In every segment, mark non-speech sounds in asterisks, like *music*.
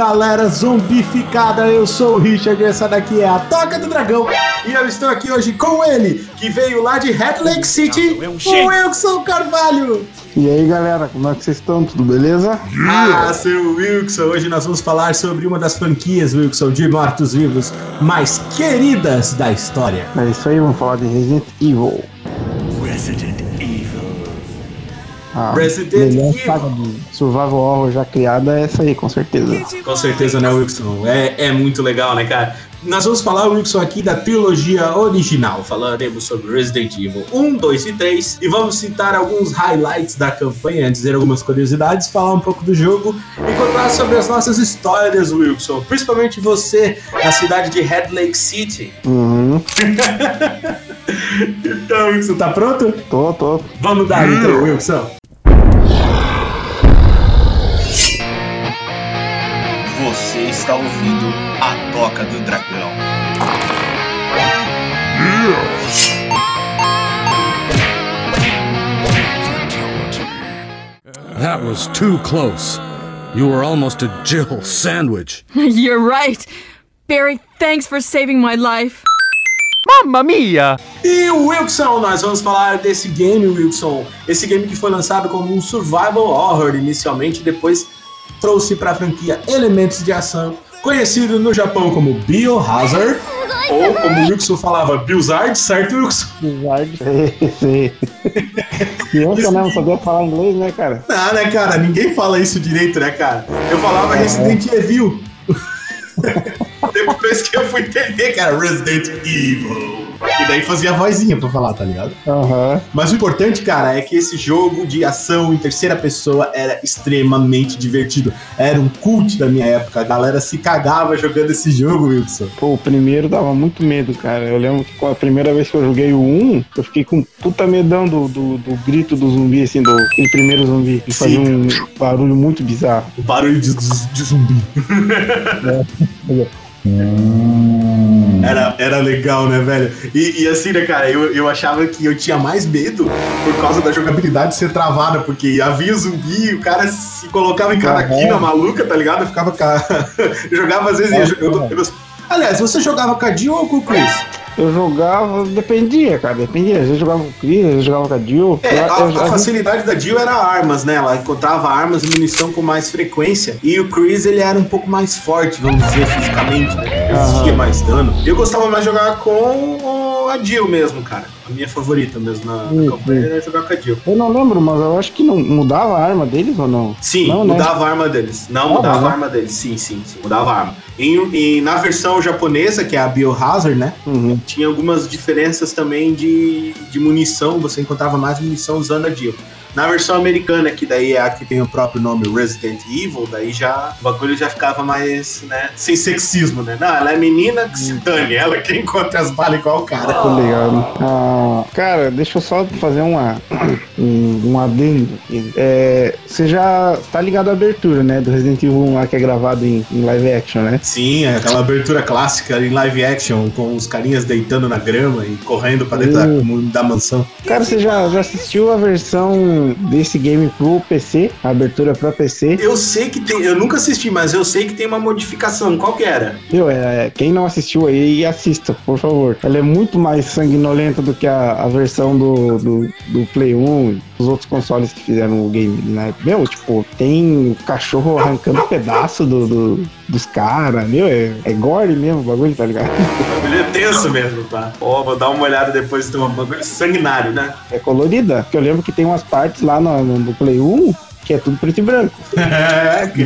Galera zombificada, eu sou o Richard e essa daqui é a Toca do Dragão e eu estou aqui hoje com ele, que veio lá de Red Lake City, o Wilson Carvalho. E aí galera, como é que vocês estão? Tudo beleza? Ah, seu Wilson, hoje nós vamos falar sobre uma das franquias, Wilson, de mortos-vivos mais queridas da história. É isso aí, vamos falar de Resident Evil. A Resident melhor Evil. saga de survival horror já criada é essa aí, com certeza. Com certeza, né, Wilson? É, é muito legal, né, cara? Nós vamos falar, Wilson, aqui da trilogia original. Falaremos sobre Resident Evil 1, 2 e 3. E vamos citar alguns highlights da campanha, dizer algumas curiosidades, falar um pouco do jogo e contar sobre as nossas histórias, Wilson. Principalmente você, na cidade de Red Lake City. Uhum. *laughs* Então, Wilson, tá pronto? Tô, tô. Vamos dar então, Wilson. Está ouvindo a Toca do Dragão. That was too close. You were almost a Jill sandwich. *laughs* You're right. Barry, thanks for saving my life. E Wilson, nós vamos falar desse game, Wilson. Esse game que foi lançado como um survival horror inicialmente, depois trouxe para a franquia elementos de ação, conhecido no Japão como Biohazard, ou como o Wilson falava, Biohazard, certo, Wilson? Esse. *laughs* Criança né, não sabia falar inglês, né, cara? Ah, né, cara? Ninguém fala isso direito, né, cara? Eu falava Resident Evil. *laughs* Depois que eu fui entender, cara, Resident Evil. E daí fazia a vozinha pra falar, tá ligado? Aham. Mas o importante, cara, é que esse jogo de ação em terceira pessoa era extremamente divertido. Era um cult da minha época. A galera se cagava jogando esse jogo, Wilson. Pô, o primeiro dava muito medo, cara. Eu lembro que a primeira vez que eu joguei o 1, eu fiquei com puta medão do, do, do grito do zumbi, assim, do aquele primeiro zumbi. Que fazia um barulho muito bizarro. O barulho de, de zumbi. *laughs* Era, era legal, né, velho? E, e assim, né, cara, eu, eu achava que eu tinha mais medo por causa da jogabilidade ser travada, porque havia zumbi, o cara se colocava em cada quina maluca, tá ligado? Eu ficava. ca- *laughs* eu jogava às vezes. eu- eu- eu- Aliás, você jogava com a Jill ou com o Chris? Eu jogava, dependia, cara, dependia. Às vezes jogava com o Chris, às vezes jogava com a Jill. É, Eu- a, eu- a vezes- facilidade da Jill era armas, né? Ela encontrava armas e munição com mais frequência. E o Chris, ele era um pouco mais forte, vamos dizer, fisicamente, né? Aham. mais dano. Eu gostava mais de jogar com a Jill mesmo, cara. A minha favorita mesmo na, na Hum, campanha era jogar com a Jill. Eu não lembro, mas eu acho que não mudava a arma deles ou não? Sim, não, né? mudava a arma deles. Não, mudava né? a arma deles. Sim, sim, sim. Mudava a arma. E, e na versão japonesa, que é a Biohazard, né? Uhum. Tinha algumas diferenças também de, de munição. Você encontrava mais munição usando a Jill. Na versão americana, que daí é a que tem o próprio nome Resident Evil, daí já o bagulho já ficava mais, né? Sem sexismo, né? Não, ela é menina que se dane, ela que encontra as balas igual o cara. Tô ligado. Ah, cara, deixa eu só fazer uma, um, um adendo. É, você já tá ligado à abertura, né? Do Resident Evil 1 lá que é gravado em, em live action, né? Sim, é aquela abertura clássica em live action, com os carinhas deitando na grama e correndo pra dentro da, da mansão. Cara, você já, já assistiu a versão desse game pro PC? A abertura pra PC? Eu sei que tem, eu nunca assisti, mas eu sei que tem uma modificação. Qual que era? Meu, é, quem não assistiu aí, assista, por favor. Ela é muito mais sanguinolenta do que a, a versão do, do, do Play 1 e dos outros consoles que fizeram o game, né? Meu, tipo, tem o cachorro arrancando pedaço do, do- dos caras, meu, é, é gore mesmo o bagulho, tá ligado? *laughs* O bagulho é tenso mesmo, tá? Ó, vou dar uma olhada depois, tem um bagulho sanguinário, né? É colorida. Porque eu lembro que tem umas partes lá no, no, no Play 1 que é tudo preto e branco. *laughs* É, que...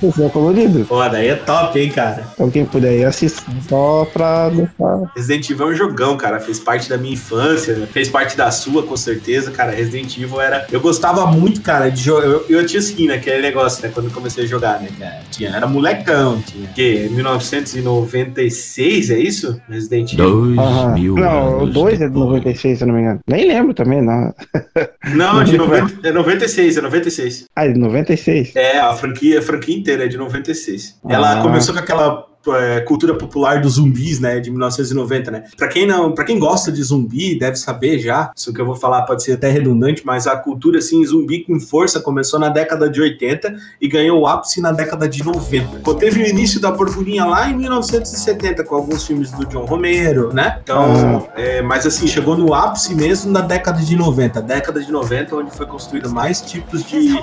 PC é colorido. Pô, daí é top, hein, cara? Então quem puder aí assista só pra deixar. Resident Evil é um jogão, cara. Fez parte da minha infância, fez parte da sua, com certeza, cara. Resident Evil era. Eu gostava muito, cara, de jogar. Eu, eu tinha assim, né? Aquele negócio, né? Quando eu comecei a jogar, né, cara? Tinha, era molecão, tinha. Que? 1996, é isso? Resident Evil. Dois Aham. mil Não, o anos 2 é de depois. 96, se eu não me engano. Nem lembro também, não. Não, de *laughs* 90, é 96, é 96. Ah, é de 96? É, a franquia, a franquia inteira é de 96. Ah. Ela começou com aquela é, cultura popular dos zumbis, né, de 1990, né? Para quem não, para quem gosta de zumbi, deve saber já. Isso que eu vou falar pode ser até redundante, mas a cultura assim zumbi com força começou na década de 80 e ganhou o ápice na década de 90. Teve o início da burburinha lá em 1970 com alguns filmes do John Romero, né? Então, é, mas assim chegou no ápice mesmo na década de 90, década de 90 onde foi construído mais tipos de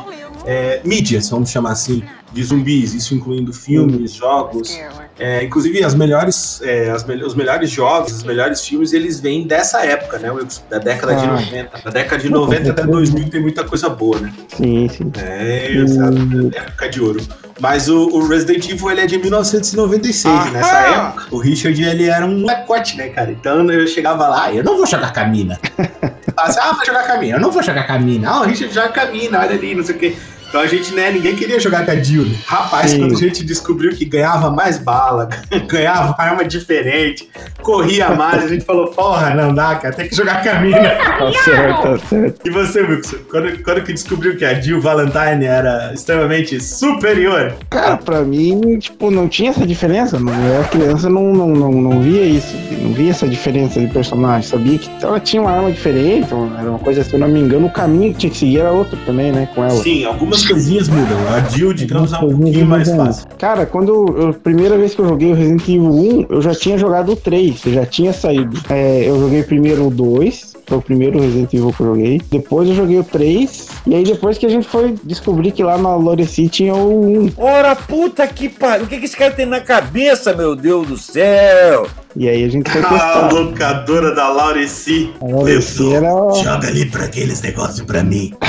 é, mídias, vamos chamar assim, de zumbis, isso incluindo filmes, jogos. É, inclusive, as melhores, é, as me os melhores jogos, os melhores filmes, eles vêm dessa época, né? Da década de Ah. 90. Da década de 90 até 2000 tem muita coisa boa, né? Sim, sim. É, exato. época de ouro. Mas o, o Resident Evil ele é de 1996. e Nessa época, o Richard ele era um molecote, né, cara? Então eu chegava lá, eu não vou jogar com a mina. *laughs* Fala assim, ah, vai jogar com a mina. Eu não vou jogar com a mina. Ah, o Richard joga com a mina, olha ali, não sei o quê. Então a gente, né, ninguém queria jogar com a Jill. né? Rapaz, Sim. quando a gente descobriu que ganhava mais bala, *laughs* ganhava arma diferente, corria mais, a gente falou, porra, não dá, cara, tem que jogar com a mina. *laughs* Tá certo, tá certo. E você, Wilson, quando, quando que descobriu que a Jill Valentine era extremamente superior? Cara, pra mim, tipo, não tinha essa diferença. Não, eu era criança, não, não, não, não via isso. Não via essa diferença de personagem. Sabia que ela tinha uma arma diferente, era uma coisa, se eu não me engano, o caminho que tinha que seguir era outro também, né, com ela. Sim, algumas coisinhas mudam. A Jill, digamos, é um pouquinho mais fácil. Cara, quando eu, a primeira vez que eu joguei o Resident Evil 1, eu já tinha jogado o 3, eu já tinha saído. É, eu joguei primeiro o 2, foi o primeiro Resident Evil que eu joguei. Depois eu joguei o 3, e aí depois que a gente foi descobrir que lá na Loreci tinha o 1. Ora, puta que pariu. O que, que esse cara tem na cabeça, meu Deus do céu? E aí a gente foi A testar. locadora da Laureci. A Laureci era. Joga ali pra aqueles negócios pra mim. *laughs*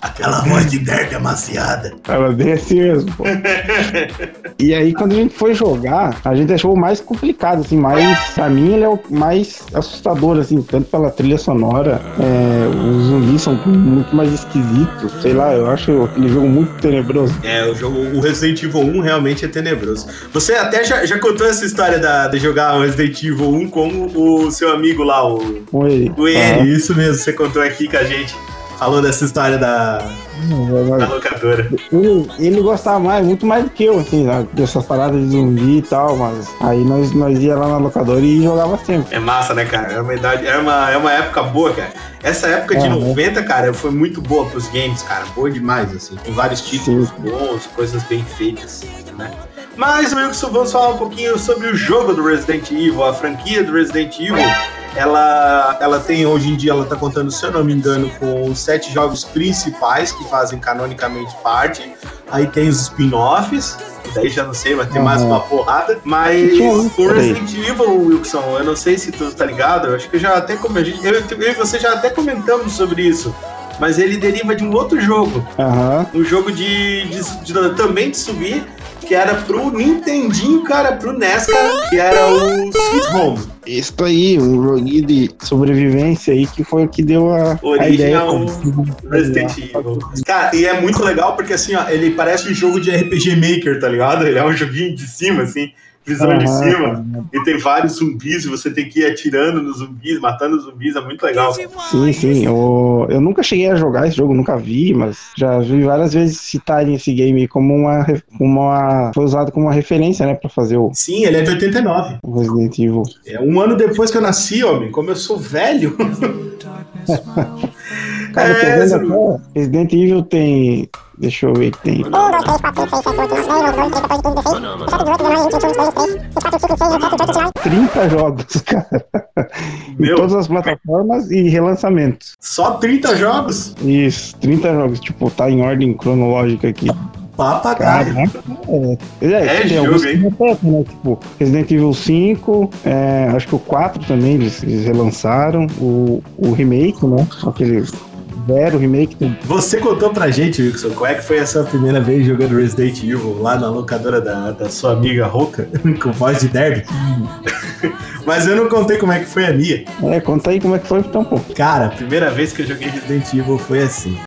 Aquela voz de nerd amaciada. Ela bem assim mesmo, pô. E aí, quando a gente foi jogar, a gente achou o mais complicado, assim, mais. Pra mim, ele é o mais assustador, assim, tanto pela trilha sonora. é, os zumbis são muito mais esquisitos. Sei lá, eu acho aquele jogo muito tenebroso. É, o jogo, o Resident Evil 1 realmente é tenebroso. Você até já, já contou essa história da, de jogar o Resident Evil 1 com o seu amigo lá, o, Com ele. o N. Isso mesmo, você contou aqui com a gente. Falou dessa história da, da locadora. Ele, ele gostava mais, muito mais do que eu, assim, sabe? dessas paradas de zumbi e tal, mas aí nós, nós ia lá na locadora e jogava sempre. É massa, né, cara? É uma idade, é uma, é uma época boa, cara. Essa época de Aham. 90, cara, foi muito boa pros games, cara. Boa demais, assim. Com vários títulos Sim. bons, coisas bem feitas, né? Mas, Wilson, vamos falar um pouquinho sobre o jogo do Resident Evil, a franquia do Resident Evil. Ela, ela tem, hoje em dia, ela tá contando, se eu não me engano, com os sete jogos principais que fazem canonicamente parte. Aí tem os spin-offs, daí já não sei, vai ter mais Aham. uma porrada. Mas o. Resident Evil, Wilson, eu não sei se tu tá ligado, eu acho que eu já até come- a gente- eu, eu e você já até comentamos sobre isso. Mas ele deriva de um outro jogo. Aham. Um jogo de, de- de- também de subir, que era pro Nintendinho, cara, pro NES, cara, que era o Sweet Home. Isso aí, um joguinho de sobrevivência aí que foi o que deu a, a Origem ideia. ao Resident Evil. Cara, e é muito legal porque assim, ó, ele parece um jogo de RPG Maker, tá ligado? Ele é um joguinho de cima, assim, visão de Aham. cima. E tem vários zumbis e você tem que ir atirando nos zumbis, matando os zumbis, é muito legal. Sim, sim. Eu, eu nunca cheguei a jogar esse jogo, nunca vi, mas já vi várias vezes citarem esse game como uma, uma. Foi usado como uma referência, né, pra fazer o Sim, ele é de 89. o Resident Evil. É um ano depois que eu nasci, homem. Como eu sou velho. *laughs* Cara, eu tô É, vendo Resident Evil tem. Deixa eu ver que tem. 30 jogos, cara. em Meu. todas as plataformas e relançamentos. Só 30 jogos? Isso, 30 jogos. Tipo, tá em ordem cronológica aqui. Papagaio. Caraca, é. É, É jogo, hein? repetem, né? Tipo, Resident Evil 5, é, acho que o 4 também eles, eles relançaram. O, o remake, né? Aquele zero remake. Tem... Você contou pra gente, Wilson, qual é que foi a sua primeira vez jogando Resident Evil lá na locadora da, da sua amiga Roca, *laughs* com voz de nerd? *laughs* Mas eu não contei como é que foi a minha. É, conta aí como é que foi então, pô. Cara, a primeira vez que eu joguei Resident Evil foi assim.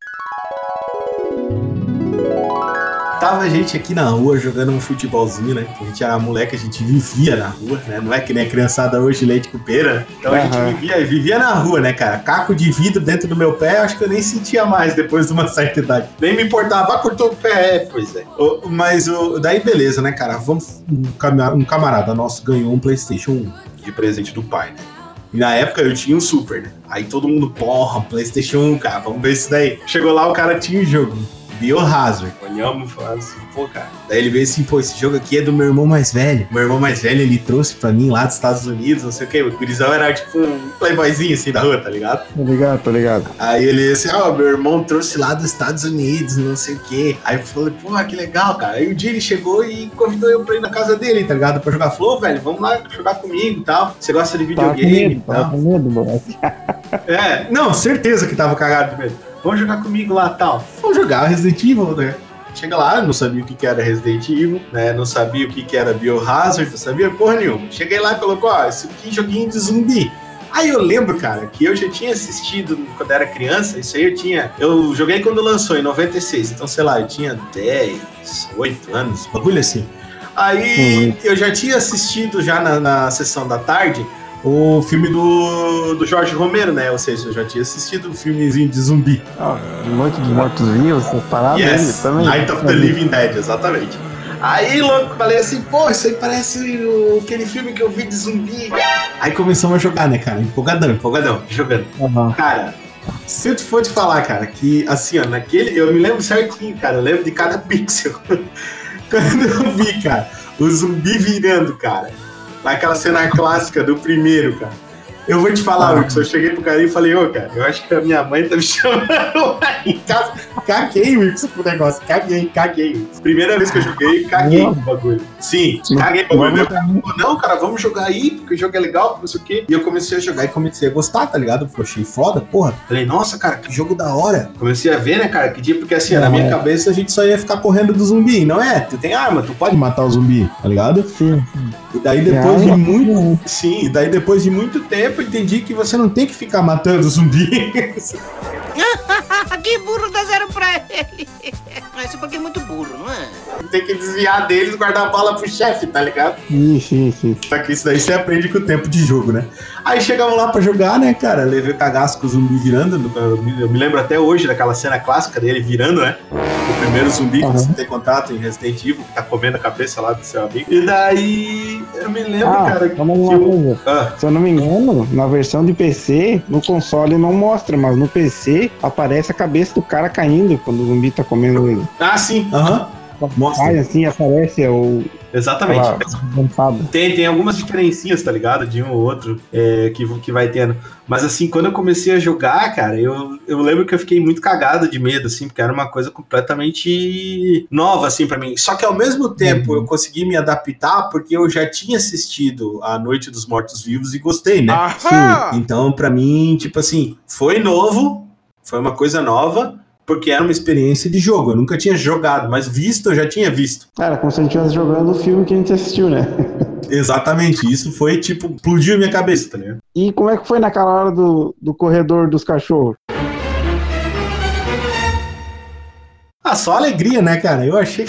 Tava a gente aqui na rua jogando um futebolzinho, né? A gente era moleque, a gente vivia na rua, né? Não é que nem a criançada hoje leite com pera. Então a gente vivia, vivia na rua, né, cara? Caco de vidro dentro do meu pé, acho que eu nem sentia mais depois de uma certa idade. Nem me importava, ah, cortou o pé, é, pois é. O- mas o, daí beleza, né, cara? Vamos, um, um camarada nosso ganhou um PlayStation 1 de presente do pai, né? E na época eu tinha um Super, né? Aí todo mundo, porra, PlayStation 1, cara, vamos ver isso daí. Chegou lá, o cara tinha o jogo. Biohazard. Olhamos e falamos assim, pô, cara. Daí ele veio assim, pô, esse jogo aqui é do meu irmão mais velho. Meu irmão mais velho, ele trouxe pra mim lá dos Estados Unidos, não sei o quê. O gurizão era tipo um playboyzinho assim da rua, tá ligado? Tô ligado, tô ligado. Aí ele assim, ó, meu irmão trouxe lá dos Estados Unidos, não sei o quê. Aí eu falei, porra, que legal, cara. Aí um dia ele chegou e convidou eu pra ir na casa dele, tá ligado? Pra jogar. Falou, "Ô, velho, vamos lá jogar comigo e tal. Você gosta de Tava com videogame e medo, tal. tava com medo, moleque. É, não, certeza que tava cagado de medo. Vamos jogar comigo lá tal. Vamos jogar Resident Evil, né? Chega lá, não sabia o que, que era Resident Evil, né? Não sabia o que, que era Biohazard, não sabia porra nenhuma. Cheguei lá e colocou, ó, esse aqui é joguinho de zumbi. Aí eu lembro, cara, que eu já tinha assistido quando era criança, isso aí eu tinha. Eu joguei quando lançou, em 96, então sei lá, eu tinha 10, 8 anos, bagulho assim. Aí eu já tinha assistido já na, na sessão da tarde o filme do, do Jorge Romero, né? Ou seja, eu já tinha assistido o filmezinho de zumbi. Ó, Noite dos Mortos Vivos, essas paradas aí Yes, também. Night of the Living Dead, exatamente. Aí, louco, falei assim, pô, isso aí parece o- aquele filme que eu vi de zumbi. Aí começamos a jogar, né, cara? Empolgadão, empolgadão, jogando. Aham. Cara, se eu te for te falar, cara, que assim, ó, naquele. Eu me lembro certinho, cara. Eu lembro de cada *laughs* pixel. Quando eu vi, cara, o zumbi virando, cara. Naquela cena clássica do primeiro, cara. Eu vou te falar, Ah. Wilson. Eu cheguei pro cara e falei, ô, cara, eu acho que a minha mãe tá me *laughs* chamando lá em casa. Caguei, Wilson, pro negócio. Caguei, caguei. Primeira vez que eu joguei, caguei o bagulho. Sim, Sim. caguei o bagulho. Vamos- não, cara, vamos jogar aí, porque o jogo é legal, não sei o quê. E eu comecei a jogar e comecei a gostar, tá ligado? Porque eu achei foda, porra. Falei, nossa, cara, que jogo da hora. Comecei a ver, né, cara, que dia, porque assim, É. na minha cabeça a gente só ia ficar correndo do zumbi. Não é, tu tem arma, tu pode matar o zumbi, tá ligado? Sim. E daí depois É, de muito. Sim, e daí depois de muito tempo eu entendi que você não tem que ficar matando zumbi. *laughs* que burro dá zero pra ele. Esse porque é muito burro, não é? tem que desviar deles e guardar a bala pro chefe, tá ligado? Isso, isso. Só que isso daí você aprende com o tempo de jogo, né? Aí chegamos lá pra jogar, né, cara? Levei o cagaço com o zumbi virando. Eu me, lembro até hoje daquela cena clássica dele virando, né? O primeiro zumbi que Uhum. você tem contato em Resident Evil, que tá comendo a cabeça lá do seu amigo. E daí eu me lembro, Ah, cara, que eu. Ah, Se eu não me engano, na versão de PC, no console não mostra, mas no PC aparece a cabeça do cara caindo quando o zumbi tá comendo ele. ah, sim, aham. Mostra. Cai assim, aparece o. Exatamente. Tem, tem algumas diferencinhas, tá ligado? De um ou outro é, que, que vai tendo. Mas assim, quando eu comecei a jogar, cara, eu, eu lembro que eu fiquei muito cagado de medo, assim, porque era uma coisa completamente nova, assim, pra mim. Só que ao mesmo tempo eu consegui me adaptar porque eu já tinha assistido A Noite dos Mortos Vivos e gostei, né? Então, pra mim, tipo assim, foi novo, foi uma coisa nova. Porque era uma experiência de jogo. Eu nunca tinha jogado, mas visto eu já tinha visto. Cara, como se a gente estivesse jogando o filme que a gente assistiu, né? *laughs* Exatamente. Isso foi tipo, explodiu a minha cabeça, tá ligado? E como é que foi naquela hora do, do corredor dos cachorros? Ah, só alegria, né, cara? Eu achei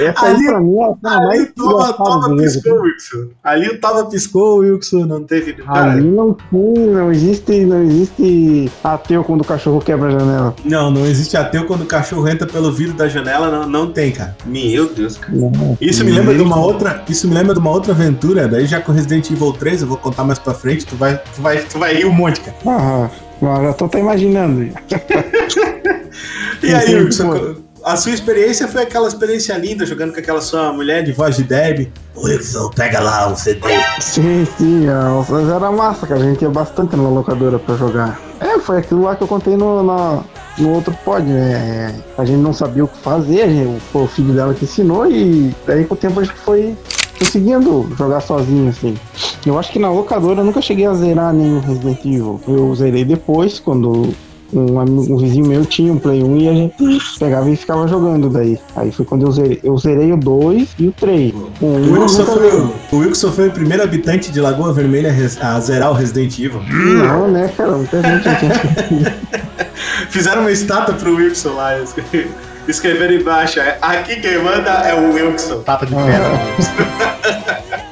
Essa aí Ali- pra mim é a mais o Tava, piscou, Wilson. Ali o Tava piscou, Wilson não teve. Cara, Ali não tem, não existe, não existe ateu quando o cachorro quebra a janela. não, não existe ateu quando o cachorro entra pelo vidro da janela, não, não tem, cara. Meu Deus, cara. Não. Isso me lembra de uma outra. Isso me lembra de uma outra aventura. Daí já com Resident Evil 3, eu vou contar mais pra frente, tu vai, tu vai, tu vai rir um monte, cara. Ah, mas já tô até imaginando. *laughs* E aí, Wilson. A sua experiência foi aquela experiência linda jogando com aquela sua mulher de voz de Deb. Wilson, pega lá o CD. Sim, sim, a- mas era massa, cara. A gente ia bastante na locadora pra jogar. É, foi aquilo lá que eu contei no, na- no outro pod, né? A gente não sabia o que fazer, a gente, foi o filho dela que ensinou e daí com o tempo a gente foi conseguindo jogar sozinho, assim. Eu acho que na locadora eu nunca cheguei a zerar nenhum Resident Evil. Eu zerei depois, quando um, amigo- um vizinho meu tinha um Play 1 e a gente pegava e ficava jogando daí. Aí foi quando eu zerei. Eu zerei o 2 e o 3. O O 1 Wilson, foi, o- Wilson foi o primeiro habitante de Lagoa Vermelha a zerar o Resident Evil. Não, né, cara? Muita gente tinha. *laughs* Fizeram uma estátua pro Wilson lá. *laughs* escreveram embaixo, é, aqui quem manda é o Wilson. Tapa de pedra. *laughs*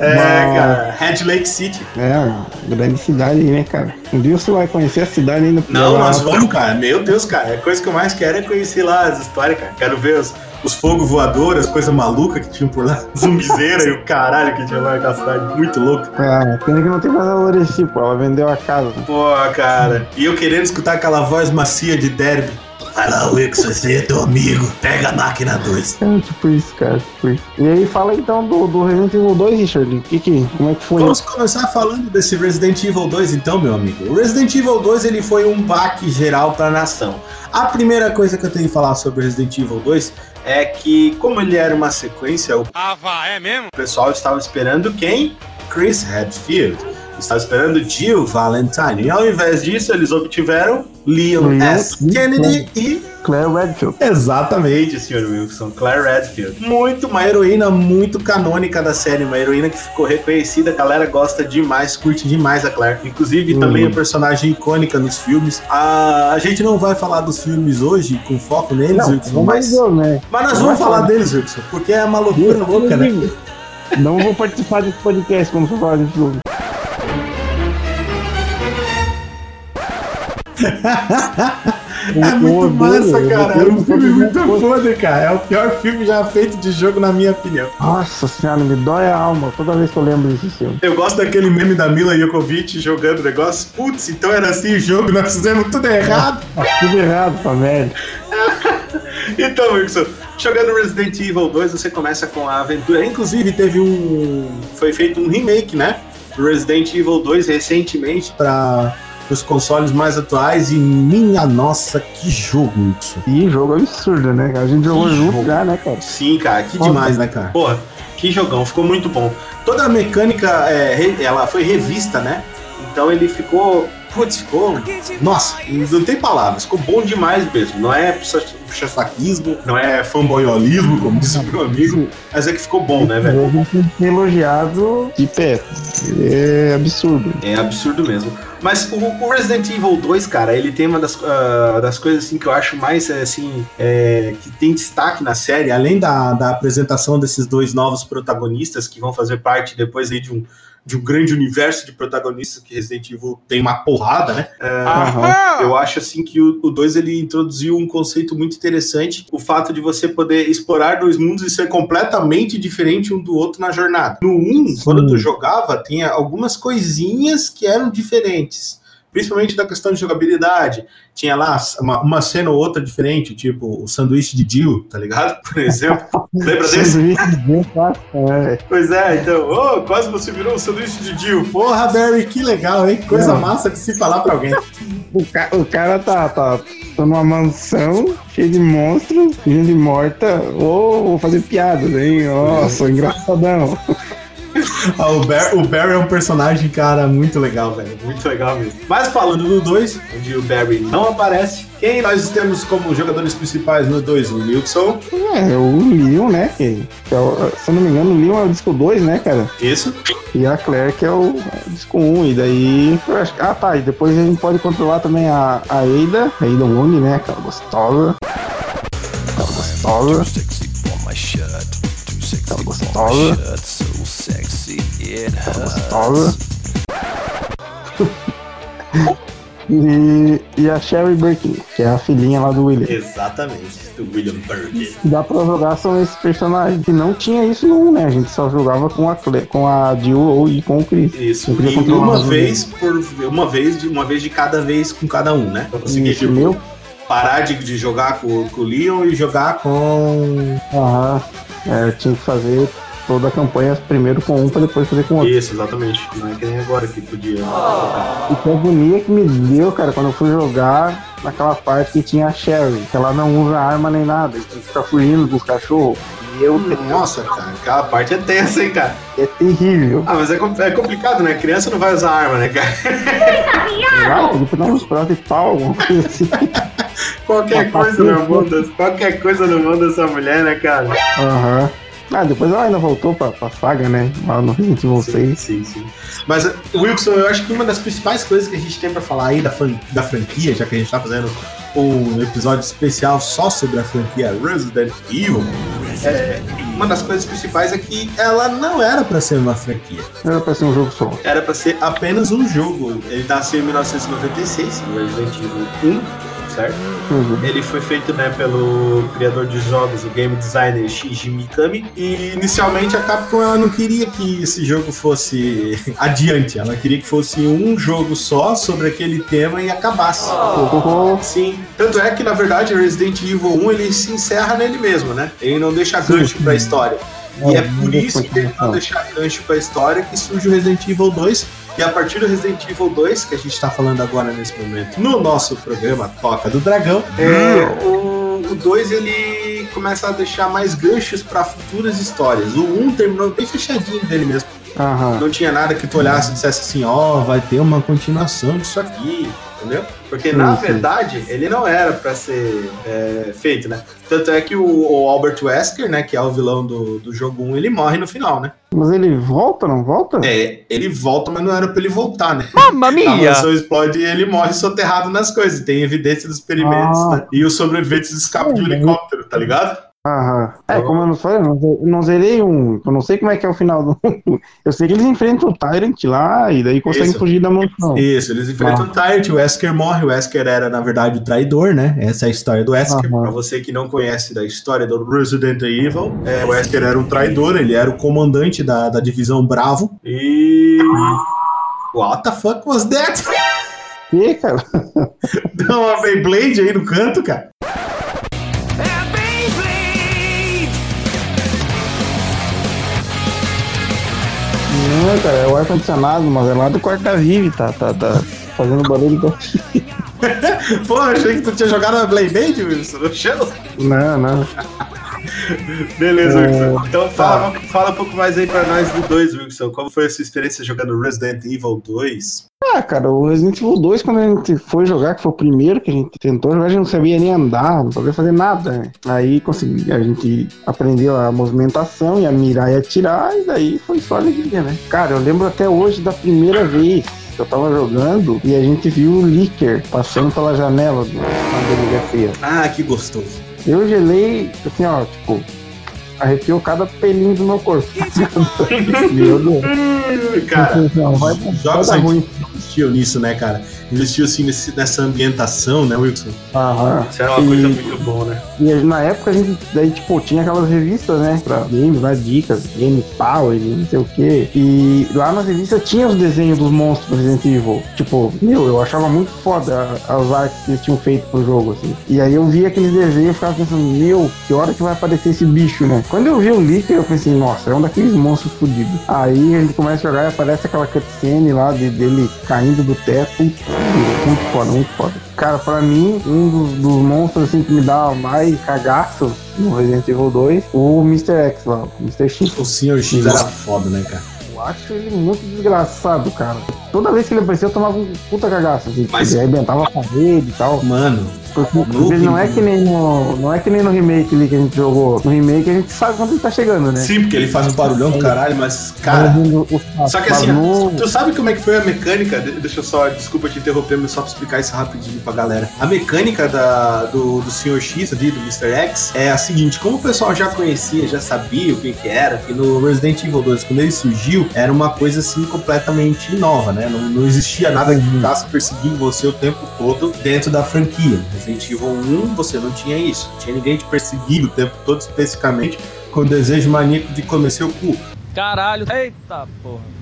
É, cara, Red Lake City. É, grande cidade, né, cara? Um dia você vai conhecer a cidade ainda. Não, nós vamos, cara. Meu Deus, cara. A coisa que eu mais quero é conhecer lá as histórias, cara. Quero ver os, os fogos voadores, as coisas malucas que tinham por lá. *laughs* Zumbizeira e o caralho que tinha lá naquela cidade. Muito louco. Ah, pena que não tem mais a Loreci, pô. Ela vendeu a casa. Pô, cara. E eu querendo escutar aquela voz macia de derby. Vai lá, Wilson, esse é teu amigo. Pega a máquina 2. É tipo isso, cara. Tipo isso. E aí, fala então do, do Resident Evil 2, Richard. O que que, como é que foi? Vamos começar falando desse Resident Evil 2 então, meu amigo. O Resident Evil 2 ele foi um baque geral para a nação. A primeira coisa que eu tenho que falar sobre Resident Evil 2 é que, como ele era uma sequência, o Ah, vá, é mesmo? pessoal estava esperando quem? Chris Hadfield. Estava esperando Jill Valentine. E ao invés disso, eles obtiveram Leon Leon S. Kennedy e Claire Redfield. Exatamente, Sr. Wilson. Claire Redfield. Muito, uma heroína muito canônica da série, uma heroína que ficou reconhecida, a galera gosta demais, curte demais a Claire. Inclusive, Uhum. também é personagem icônica nos filmes. A, a gente não vai falar dos filmes hoje, com foco neles, Não, Wilson, mas, né? mas nós Não vamos falar falar. deles, Wilson, porque é uma loucura louca, né? Não vou participar desse podcast quando for falar de filme. É muito odeio, massa, cara. É um filme muito foda, cara. É o pior filme já feito de jogo, na minha opinião. Nossa senhora, me dói a alma toda vez que eu lembro desse filme. Eu gosto daquele meme da Mila Jokovic jogando o negócio. Putz, então era assim o jogo, nós fizemos tudo errado. Tá tudo errado, tá velho. *laughs* Então, Wilson, jogando Resident Evil 2, você começa com a aventura. Inclusive, teve um. Foi feito um remake, né? Do Resident Evil 2 recentemente para os consoles mais atuais. E minha nossa, que jogo, Wilson. E jogo absurdo, né? A gente jogou Que junto jogo. já, né, cara? Sim, cara, que demais, né, cara? Porra, que jogão, ficou muito bom. Toda a mecânica, é, ela foi revista, né? Então ele ficou. Putz, ficou. Nossa, não tem palavras, ficou bom demais mesmo. Não é puxa- puxa-saquismo, não é fanboyolismo, como disse o meu amigo, mas é que ficou bom, né, velho? Elogiado de pé. É absurdo. É absurdo mesmo. Mas o, o Resident Evil 2, cara, ele tem uma das, ah, das coisas assim que eu acho mais é, assim é, que tem destaque na série, além da, da apresentação desses dois novos protagonistas que vão fazer parte depois aí de um, de um grande universo de protagonistas que Resident Evil tem uma porrada, né? Aham. Eu acho assim que o 2 ele introduziu um conceito muito interessante, o fato de você poder explorar dois mundos e ser completamente diferente um do outro na jornada. No 1, um, quando tu jogava, tinha algumas coisinhas que eram diferentes. Principalmente da questão de jogabilidade. Tinha lá uma, uma cena ou outra diferente, tipo o sanduíche de Jill, tá ligado? *laughs* Por exemplo. Lembra desse? Sanduíche de tá? É. Pois é, então, ô, quase você virou um sanduíche de Jill. Porra, Barry, que legal, hein? Coisa Não. massa de se falar pra alguém. O, ca- o cara tá, tá, tá numa mansão cheia de monstros, gente morta. Ô, vou fazer piadas, hein? Nossa, engraçadão. *laughs* Ah, o, Bar- o Barry é um personagem, cara, muito legal, velho. Muito legal mesmo. Mas falando do 2, onde o Barry não aparece, quem nós temos como jogadores principais no 2? O Wilson. É, o Leon, né? Que, é o- se eu não me engano, o Leon é o disco 2, né, cara? Isso. E a Claire que é o é o disco 1. E daí. eu acho ah, tá. E depois a gente pode controlar também a, a Ada, a Ada Wong, né? Aquela gostosa. Aquela gostosa. Aquela gostosa. Aquela gostosa. *laughs* E, e a Sherry Birkin, que é a filhinha lá do William. Exatamente. Do William que dá pra jogar são esses personagens. Que não tinha isso no 1, né? A gente só jogava com a, Cle- com a Jill ou e com o Chris. Isso. E uma um vez por. Uma vez, de, uma vez de cada vez com cada um, né? Pra conseguir, Isso, tipo, meu. parar de, de jogar com, com o Leon e jogar com. Aham. É, tinha que fazer toda a campanha primeiro com um pra depois fazer com outro. Isso, exatamente. Não é que nem agora que podia. E que agonia que me deu, cara, quando eu fui jogar naquela parte que tinha a Sherry, que ela não usa arma nem nada, e tem que ficar fugindo dos cachorros. E eu Nossa, cara, aquela parte é tensa, hein, cara. é terrível. Ah, mas é, é complicado, né? Criança não vai usar arma, né, cara? Tem que dar uns pratos pau, alguma coisa assim. *laughs* Qualquer coisa no mundo, qualquer coisa no mundo dessa mulher, né, cara? Aham. Ah, depois ela ainda voltou pra, pra saga, né? Lá no Resident Evil 6. Sim, sim. Mas, Wilson, eu acho que uma das principais coisas que a gente tem pra falar aí da, fran- da franquia, já que a gente tá fazendo um episódio especial só sobre a franquia Resident Evil, é, uma das coisas principais é que ela não era pra ser uma franquia. Era pra ser um jogo só. Era pra ser apenas um jogo. Ele nasceu em 1996, o Resident Evil 1 certo? Uhum. Ele foi feito né, pelo criador de jogos, o game designer Shinji Mikami. E inicialmente a Capcom ela não queria que esse jogo fosse *laughs* adiante, ela queria que fosse um jogo só sobre aquele tema e acabasse. Oh. Sim. Tanto é que, na verdade, Resident Evil 1 ele se encerra nele mesmo, né? Ele não deixa gancho pra história. E é por isso que ele não deixa gancho pra história que surge o Resident Evil 2. E a partir do Resident Evil 2, que a gente tá falando agora nesse momento, no nosso programa Toca do Dragão, é, o, o 2 ele começa a deixar mais ganchos pra futuras histórias. O 1 terminou bem fechadinho dele mesmo. Aham. Não tinha nada que tu olhasse e dissesse assim, ó, vai ter uma continuação disso aqui, entendeu? Porque na verdade ele não era pra ser é, feito, né? Tanto é que o, o Albert Wesker, né, que é o vilão do, do jogo 1, ele morre no final, né? Mas ele volta, não volta? É, ele volta, mas não era pra ele voltar, né? Mamma *laughs* A mia! mansão explode e ele morre soterrado nas coisas. Tem evidência dos experimentos, Ah. né? E os sobreviventes escapam de um Uhum. helicóptero, tá ligado? Aham. É, como eu não falei, eu não, zerei um. Eu não sei como é que é o final do. *laughs* Eu sei que eles enfrentam o Tyrant lá e daí conseguem Isso. fugir da mansão. Isso, eles enfrentam o Tyrant, o Wesker morre, o Wesker era, na verdade, o traidor, né? Essa é a história do Wesker. Aham. Pra você que não conhece da história do Resident Evil, é, o Wesker era um traidor, ele era o comandante da, da divisão Bravo. E. What the fuck was that? Que, cara? *laughs* Dá uma Beyblade aí no canto, cara. Cara, é o ar-condicionado, mas é lá do quarto da Vive, tá, tá, tá fazendo barulho. *laughs* Pô, achei que tu tinha jogado uma Beyblade, Wilson, no chão. Não, não. Beleza, É, Wilson. Então fala, fala um pouco mais aí pra nós do 2, Wilson. Como foi a sua experiência jogando Resident Evil 2? Ah, cara, o Resident Evil 2, quando a gente foi jogar, que foi o primeiro que a gente tentou jogar, a gente não sabia nem andar, não sabia fazer nada, né? Aí consegui, a gente aprendeu a movimentação, e a mirar e atirar, e daí foi só alegria, né? Cara, eu lembro até hoje da primeira vez que eu tava jogando e a gente viu o Licker passando pela janela do, da delegacia. Ah, que gostoso. Eu gelei, assim, ó, tipo, arrepiou cada pelinho do meu corpo. *laughs* meu Deus. Cara, Não, vai, os vai dar ruim. investiam nisso, né, cara? Investiu assim nesse- nessa ambientação, né, Wilson? Aham. Isso era uma E- coisa muito boa, né? E na época a gente, daí, tipo, tinha aquelas revistas, né, pra games, lá, dicas, Game Power, e não sei o quê. E lá nas revistas tinha os desenhos dos monstros do Resident Evil. Tipo, meu, eu achava muito foda as artes que eles tinham feito pro jogo, assim. E aí eu via aqueles desenhos e ficava pensando, meu, que hora que vai aparecer esse bicho, né? Quando eu vi o Licker, eu pensei, nossa, é um daqueles monstros fodidos. Aí a gente começa a jogar e aparece aquela cutscene lá de- dele caindo do teto. Putz, Muito foda, muito foda. Cara, pra mim, um dos, dos monstros assim que me dá mais cagaço no Resident Evil 2, o Mr. X lá, o Mr. X. O Sr. X era foda, né, cara? Eu acho ele muito desgraçado, cara. Toda vez que ele aparecia, eu tomava um puta cagaço, assim. Mas- Ele arrebentava a parede e tal. Mano, Porque não é que nem no. Não é que nem no remake ali que a gente jogou. No remake a gente sabe quando ele tá chegando, né? sim, porque ele faz um barulhão do caralho, mas, cara. Os Só que assim, tu sabe como é que foi a mecânica? De- Deixa eu só, desculpa te interromper, mas só pra explicar isso rapidinho pra galera. A mecânica da, do, do Sr. X ali, do Mr. X, é a seguinte: como o pessoal já conhecia, já sabia o que, que era, que no Resident Evil 2, quando ele surgiu, era uma coisa assim completamente nova, né? Não, não existia nada que ficasse perseguindo você o tempo todo dentro da franquia. Resident Evil 1, você não tinha isso. Não tinha ninguém te perseguindo o tempo todo, especificamente com o desejo maníaco de comer seu cu. Caralho. Eita porra.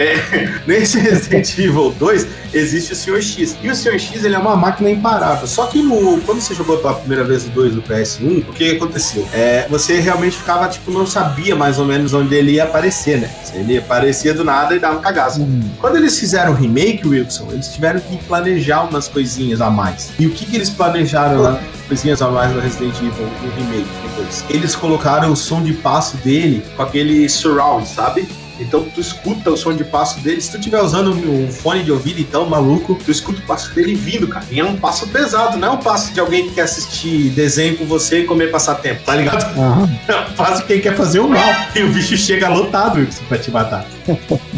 *laughs* Nesse Resident Evil 2 existe o Sr. X. E o Sr. X ele é uma máquina imparável. Só que no, quando você jogou pela primeira vez o 2 no PS1, o que aconteceu? É, você realmente ficava, tipo, não sabia mais ou menos onde ele ia aparecer, né? Ele aparecia do nada e dava um cagaço. Quando eles fizeram o remake, Wilson, eles tiveram que planejar umas coisinhas a mais. E o que, que eles planejaram lá? Coisinhas a mais no Resident Evil, no remake depois. Eles colocaram o som de passo dele com aquele surround, sabe? Então tu escuta o som de passo dele. Se tu estiver usando um fone de ouvido, então, maluco, tu escuta o passo dele vindo, cara. E é um passo pesado, não é um passo de alguém que quer assistir desenho com você e comer passatempo, tá ligado? Aham. *laughs* É um passo de quem quer fazer o mal. E o bicho chega lotado pra te matar. *laughs*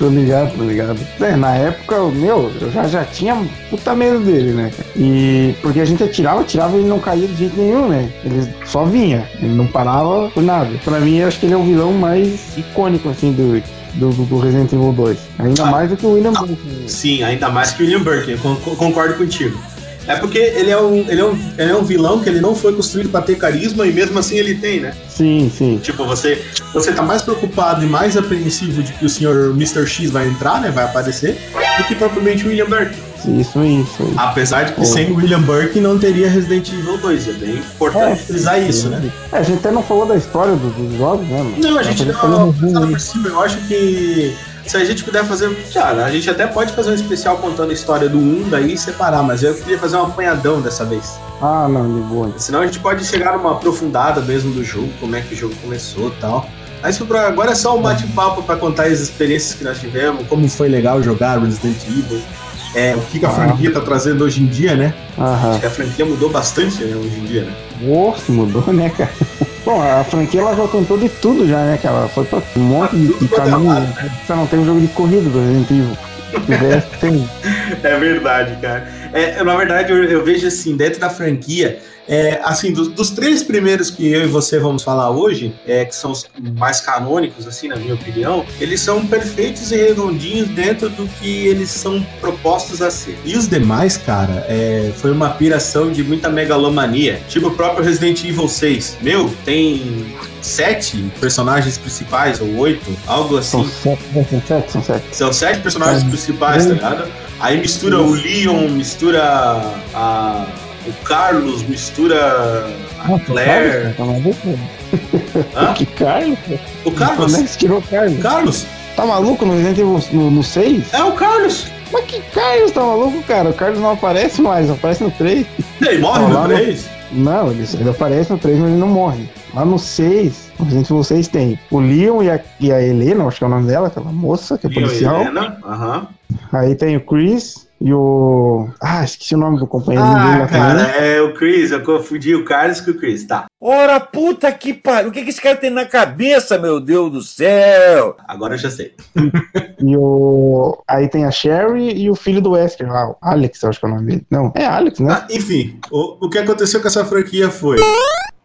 Tô ligado, tô ligado. É, na época, meu, eu já, já tinha puta medo dele, né? E porque a gente atirava, atirava e ele não caía de jeito nenhum, né? Ele só vinha, ele não parava por nada. Pra mim, eu acho que ele é o vilão mais icônico, assim, do, do, do Resident Evil 2. Ainda Ah. mais do que o William Burke. Sim, ainda mais que o William Burke, concordo contigo. É porque ele é, um, ele, é um, ele é um vilão que ele não foi construído pra ter carisma e mesmo assim ele tem, né? Sim, sim. Tipo, você, você tá mais preocupado e mais apreensivo de que o senhor Mr. X vai entrar, né? Vai aparecer, do que propriamente o William Burke. Isso isso aí. Apesar de que Pô. sem o William Burke não teria Resident Evil 2. É bem importante É, frisar isso, né? É, a gente até não falou da história do- dos jogos, né, mano? Não, a gente passada aí. por cima. Eu acho que se a gente puder fazer. Cara, a gente até pode fazer um especial contando a história do 1 daí e separar, mas eu queria fazer um apanhadão dessa vez. Ah, não, de boa. Senão a gente pode chegar numa aprofundada mesmo do jogo, como é que o jogo começou e tal. Mas agora é só um bate-papo pra contar as experiências que nós tivemos, como foi legal jogar Resident Evil, é, o que, a Ah. franquia tá trazendo hoje em dia, né? Aham. Acho que a franquia mudou bastante né, hoje em dia, né? Nossa, mudou, né, cara? Bom, a franquia ela já tentou de tudo já, né? Ela foi pra um monte de, de caminho. né? Você não tem um jogo de corrida do Resident Evil. Tem. *laughs* É verdade, cara. É, na verdade, eu, eu vejo assim, dentro da franquia, é, assim, dos, dos três primeiros que eu e você vamos falar hoje, é, que são os mais canônicos, assim, na minha opinião, eles são perfeitos e redondinhos dentro do que eles são propostos a ser. E os demais, cara, é, foi uma piração de muita megalomania. Tipo o próprio Resident Evil 6. Meu, tem sete personagens principais, ou oito, algo assim. né? são sete, são sete. São sete personagens É. principais, tá ligado? Aí mistura o Leon, mistura a, o Carlos, mistura a Claire. Tá? *laughs* Que Carlos? O Carlos? Como é que tirou o Carlos? Carlos? Tá maluco no Resident Evil no, no 6? É o Carlos! Mas que Carlos tá maluco, cara? O Carlos não aparece mais, aparece no 3. Ele morre no no- 3? Não, ele, ele aparece no 3, mas ele não morre. Lá no 6, no Resident Evil 6 tem o Leon e a, e a Helena, acho que é o nome dela, aquela moça que é policial. Aham. Aí tem o Chris e o. Ah, esqueci o nome do companheiro Ah, cara, é o Chris, eu confundi o Carlos com o Chris, tá. Ora, puta que pariu. O que, que esse cara tem na cabeça, meu Deus do céu? Agora eu já sei. *laughs* E o. Aí tem a Sherry e o filho do Wesker lá, o Alex, eu acho que é o nome dele. Não, é Alex, né? Ah, enfim, o, o que aconteceu com essa franquia foi.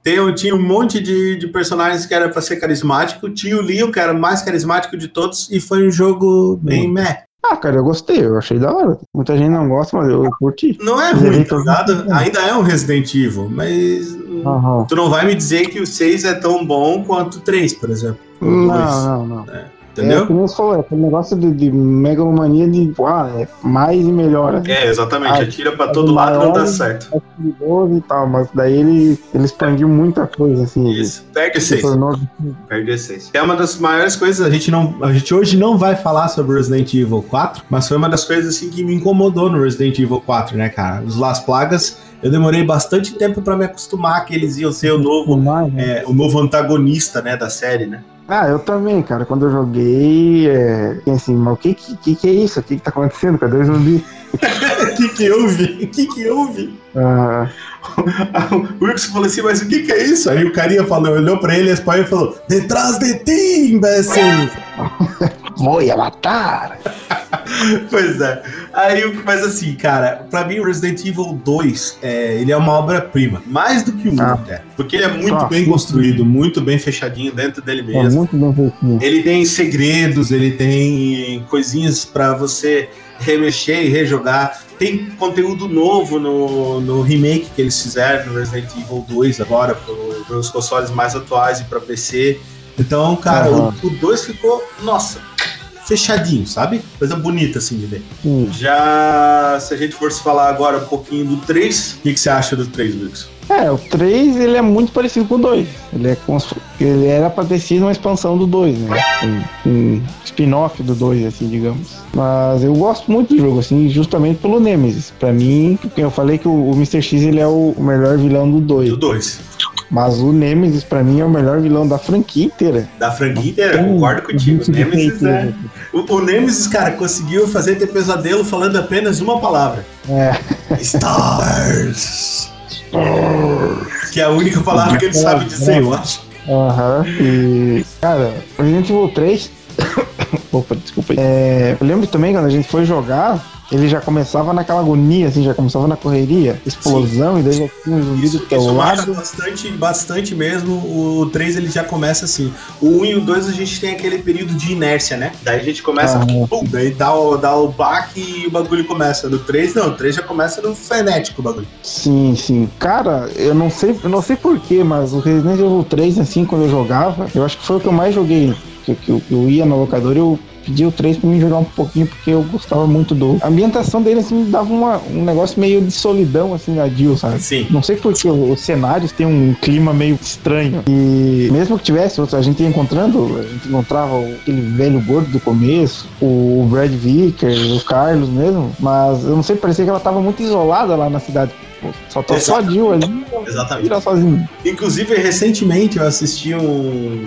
Tem, um- tinha um monte de, de personagens que era pra ser carismático. Tinha o Leon, que era o mais carismático de todos, e foi um jogo bem meh. Ah, cara, eu gostei, eu achei da hora. Muita gente não gosta, mas eu curti. Não é ruim, tá ligado? Ainda é um Resident Evil, mas. hum, Aham. Tu não vai me dizer que o 6 é tão bom quanto o 3, por exemplo. Não, não, não. É, Entendeu? como você falou, é aquele negócio de, de megalomania de, ah, é mais e melhor. né? É, exatamente. Ah, Atira pra todo lado não dá certo. É perigoso e tal, mas daí ele, ele expandiu muita coisa, assim. Isso. Perde Se 6. tornou- Perde 6. É uma das maiores coisas. A gente, não, a gente hoje não vai falar sobre Resident Evil 4, mas foi uma das coisas assim que me incomodou no Resident Evil 4, né, cara? Os Las Plagas, eu demorei bastante tempo pra me acostumar que eles iam ser o novo, né? é, o novo antagonista, né, da série, né? Ah, eu também, cara. Quando eu joguei, é, assim, mas o que, que, que, é isso? O que, que tá acontecendo? Cadê o zumbi? O *laughs* que que eu vi? O que que eu vi? Ah, o Wilson falou assim, mas o que que é isso? Aí o carinha falou, olhou pra ele, espanhol e falou, detrás de ti, imbecil! *laughs* vou matar! *laughs* *laughs* Pois é. Aí, o- mas assim, cara, pra mim o Resident Evil 2, é, ele é uma obra-prima. Mais do que o 1, Ah. até. Porque ele é muito Ah, bem construído, muito bem fechadinho dentro dele É mesmo. muito bem. Ele tem segredos, ele tem coisinhas pra você remexer e rejogar. Tem conteúdo novo no, no remake que eles fizeram no Resident Evil 2 agora, para os consoles mais atuais e pra PC. Então, cara, o, o 2 ficou, nossa, fechadinho, sabe? Coisa bonita assim de ver. Sim. Já, se a gente fosse falar agora um pouquinho do 3, o que, que você acha do 3, Lucas? É, o 3 ele é muito parecido com o 2. Ele, é ele era pra ter sido uma expansão do 2, né? Um, um spin-off do 2, assim, digamos. Mas eu gosto muito do jogo, assim, justamente pelo Nemesis. Pra mim, porque eu falei que o, o Mr. X ele é o, o melhor vilão do 2. Do 2. Mas o Nemesis, pra mim, é o melhor vilão da franquia inteira. Da franquia inteira, Tem concordo contigo. O Nemesis, defeito, é... né? o, o Nemesis, cara, conseguiu fazer ter pesadelo falando apenas uma palavra. É. Stars. Que é a única palavra que ele sabe dizer, eu acho. Aham. E, cara, Resident Evil 3, *laughs* Opa, desculpa aí. É, eu lembro também quando a gente foi jogar, ele já começava naquela agonia, assim, já começava na correria, explosão, e daí já tinha um zumbi Isso, do teu isso marca lado. bastante, bastante mesmo. O 3 ele já começa assim. O 1 e o 2 a gente tem aquele período de inércia, né? Daí a gente começa, Ah. pum, daí dá o, dá o baque e o bagulho começa. No 3, não, o 3 já começa no frenético o bagulho. Sim, sim. Cara, eu não sei, eu não sei porquê, mas o Resident Evil 3, assim, quando eu jogava, eu acho que foi o que eu mais joguei. Que, que eu, eu ia na locadora eu pedi o 3 pra mim jogar um pouquinho, porque eu gostava muito do. A ambientação dele, assim, dava uma, um negócio meio de solidão, assim, na Jill, sabe? Sim. Não sei porque os cenários têm um clima meio estranho. E mesmo que tivesse, a gente ia encontrando, a gente encontrava aquele velho gordo do começo, o Brad Vickers, o Carlos mesmo, mas eu não sei, parecia que ela tava muito isolada lá na cidade. Só tô só a Jill ali, Exatamente. sozinho. Inclusive, recentemente eu assisti um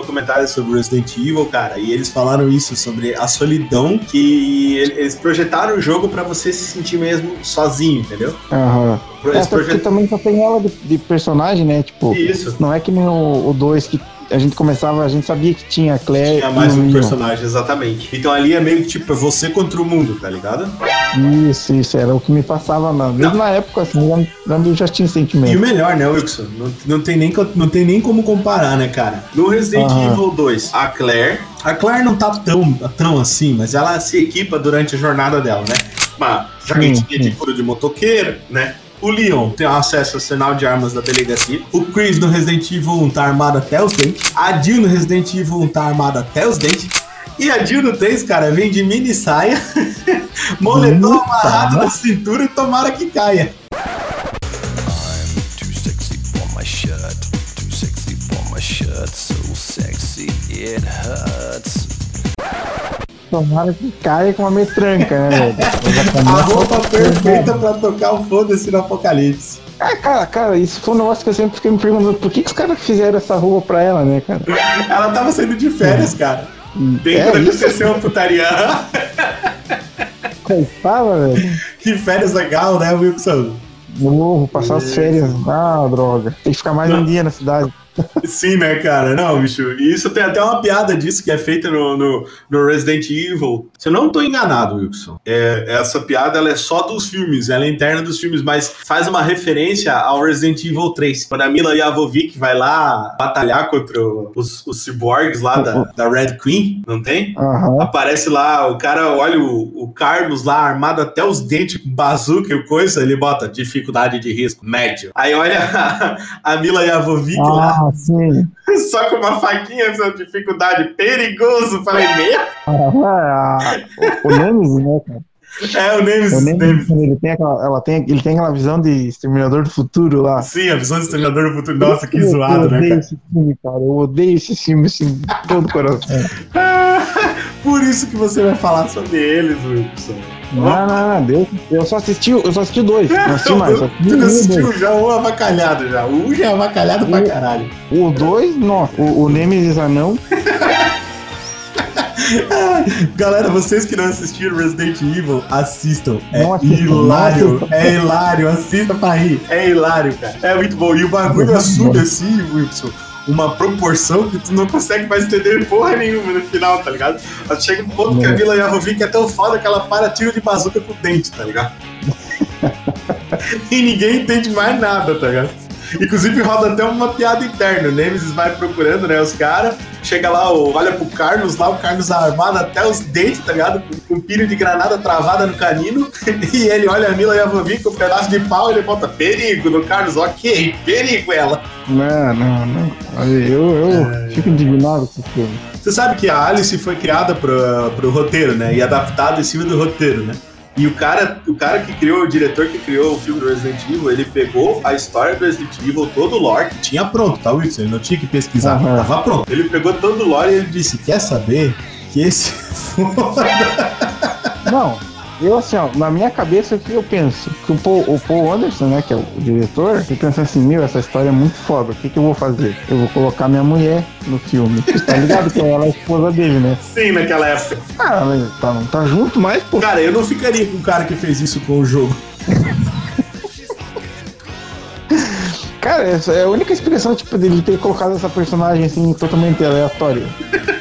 documentário sobre Resident Evil, cara, e eles falaram isso, sobre a solidão que ele- eles projetaram o jogo pra você se sentir mesmo sozinho, entendeu? Aham. É, Eles até porque também só tem ela de, de personagem, né? Tipo, Isso. não é que nem o 2 que a gente começava, a gente sabia que tinha a Claire Tinha mais um Leon. personagem, exatamente. Então ali é meio que tipo, é você contra o mundo, tá ligado? Isso, isso, era o que me passava na, mesmo na época, assim, eu já tinha E o sentimento. melhor, né, Wilson? Não, não, tem nem, não tem nem como comparar, né, cara? No Resident. Evil 2, a Claire. A Claire não tá tão, tão assim, mas ela se equipa durante a jornada dela, né? Uma jaquetinha de couro de motoqueiro, né? O Leon tem acesso ao sinal de armas da delegacia. O Chris no Resident Evil 1 tá armado até os dentes. A Jill no Resident Evil 1 tá armada até os dentes. E a Jill no 3, cara, vem de mini saia, *laughs* moletom Puta, amarrado na cintura e tomara que caia. Too sexy for my shirt. Too sexy for my shirt. So sexy it hurts. Tomara que caia com uma metranca, né, velho? A roupa perfeita pra tocar o foda-se no apocalipse. Ah, cara, cara, isso foi um negócio que eu sempre fiquei me perguntando, por que, que os caras fizeram essa roupa pra ela, né, cara? Ela tava saindo de férias, cara. Bem É quando aconteceu a putaria. Coitada, velho. que férias legal, né, Wilson? Vou passar as férias. Ah, droga. Tem que ficar mais um dia na cidade. Sim, né, cara? Não, bicho. E isso tem até uma piada disso que é feita no, no, no Resident Evil. Se eu não tô enganado, Wilson, é, essa piada ela é só dos filmes, ela é interna dos filmes, mas faz uma referência ao Resident Evil 3. Quando a Mila Jovovich vai lá batalhar contra os, os cyborgs lá da, da Red Queen, não tem? Aham. Aparece lá, o cara olha o, o Carlos lá armado até os dentes com bazuca e coisa, ele bota dificuldade de risco, médio. Aí olha a, *laughs* a Mila Jovovich lá, Ah, sim. *laughs* só com uma faquinha, essa dificuldade perigoso. Falei, meu? Ah, o, o Nemesis, né, cara? É o Nemesis. O Nemesis, ele tem, aquela, ela tem, ele tem aquela visão de Exterminador do Futuro lá. Sim, a visão do Exterminador do Futuro. Nossa, que Eu- zoado, eu né, odeio cara? esse filme, cara. Eu odeio esse filme, assim, de todo o coração. *laughs* Por isso que você vai falar sobre eles, Wilson. Não, não, não, Deus. Eu só assisti, eu só assisti o dois. Não assisti *laughs* mais. Só assisti Tu não o assistiu já um avacalhado já. O um já é avacalhado pra caralho. O dois, nossa. O, o Nemesis anão. *laughs* Galera, vocês que não assistiram Resident Evil, assistam. É hilário. É hilário. Assista pra rir. É hilário, cara. É muito bom. E o bagulho É assume assim, Wilson. Uma proporção que tu não consegue mais entender porra nenhuma no final, tá ligado? Mas Chega um ponto que a É. Mila Jovovich é tão foda que ela para tiro de bazuca com o dente, tá ligado? *laughs* e ninguém entende mais nada, tá ligado? Inclusive roda até uma piada interna. O Nemesis vai procurando, né, os caras. Chega lá, olha pro Carlos lá, o Carlos armado até os dentes, tá ligado? Com um pino de granada travada no canino. *laughs* E ele olha a Mila Jovovich com um pedaço de pau ele bota perigo no Carlos. Ok, perigo ela. Não, não, não. Eu, eu É. fico indignado com esse filme. Você sabe que a Alice foi criada pro, pro roteiro, né? E adaptada em cima do roteiro, né? E o cara, o cara que criou, o diretor que criou o filme do Resident Evil, ele pegou a história do Resident Evil, todo o lore, que tinha pronto, tá, Wilson? Ele não tinha que pesquisar, Aham. tava pronto. Ele pegou todo o lore e ele disse: Quer saber que esse? *laughs* Não, eu assim, ó, na minha cabeça o que eu penso? Que o Paul, o Paul Anderson, né, que é o diretor, ele pensa assim, meu, essa história é muito foda, o que, que eu vou fazer? Eu vou colocar minha mulher no filme. Tá ligado que ela é a esposa dele, né? Sim, naquela época. Ah, mas tá, não tá junto mais, pô. Cara, eu não ficaria com o cara que fez isso com o jogo. Cara, essa é a única expressão, tipo, dele ter colocado essa personagem assim, totalmente aleatória. *laughs*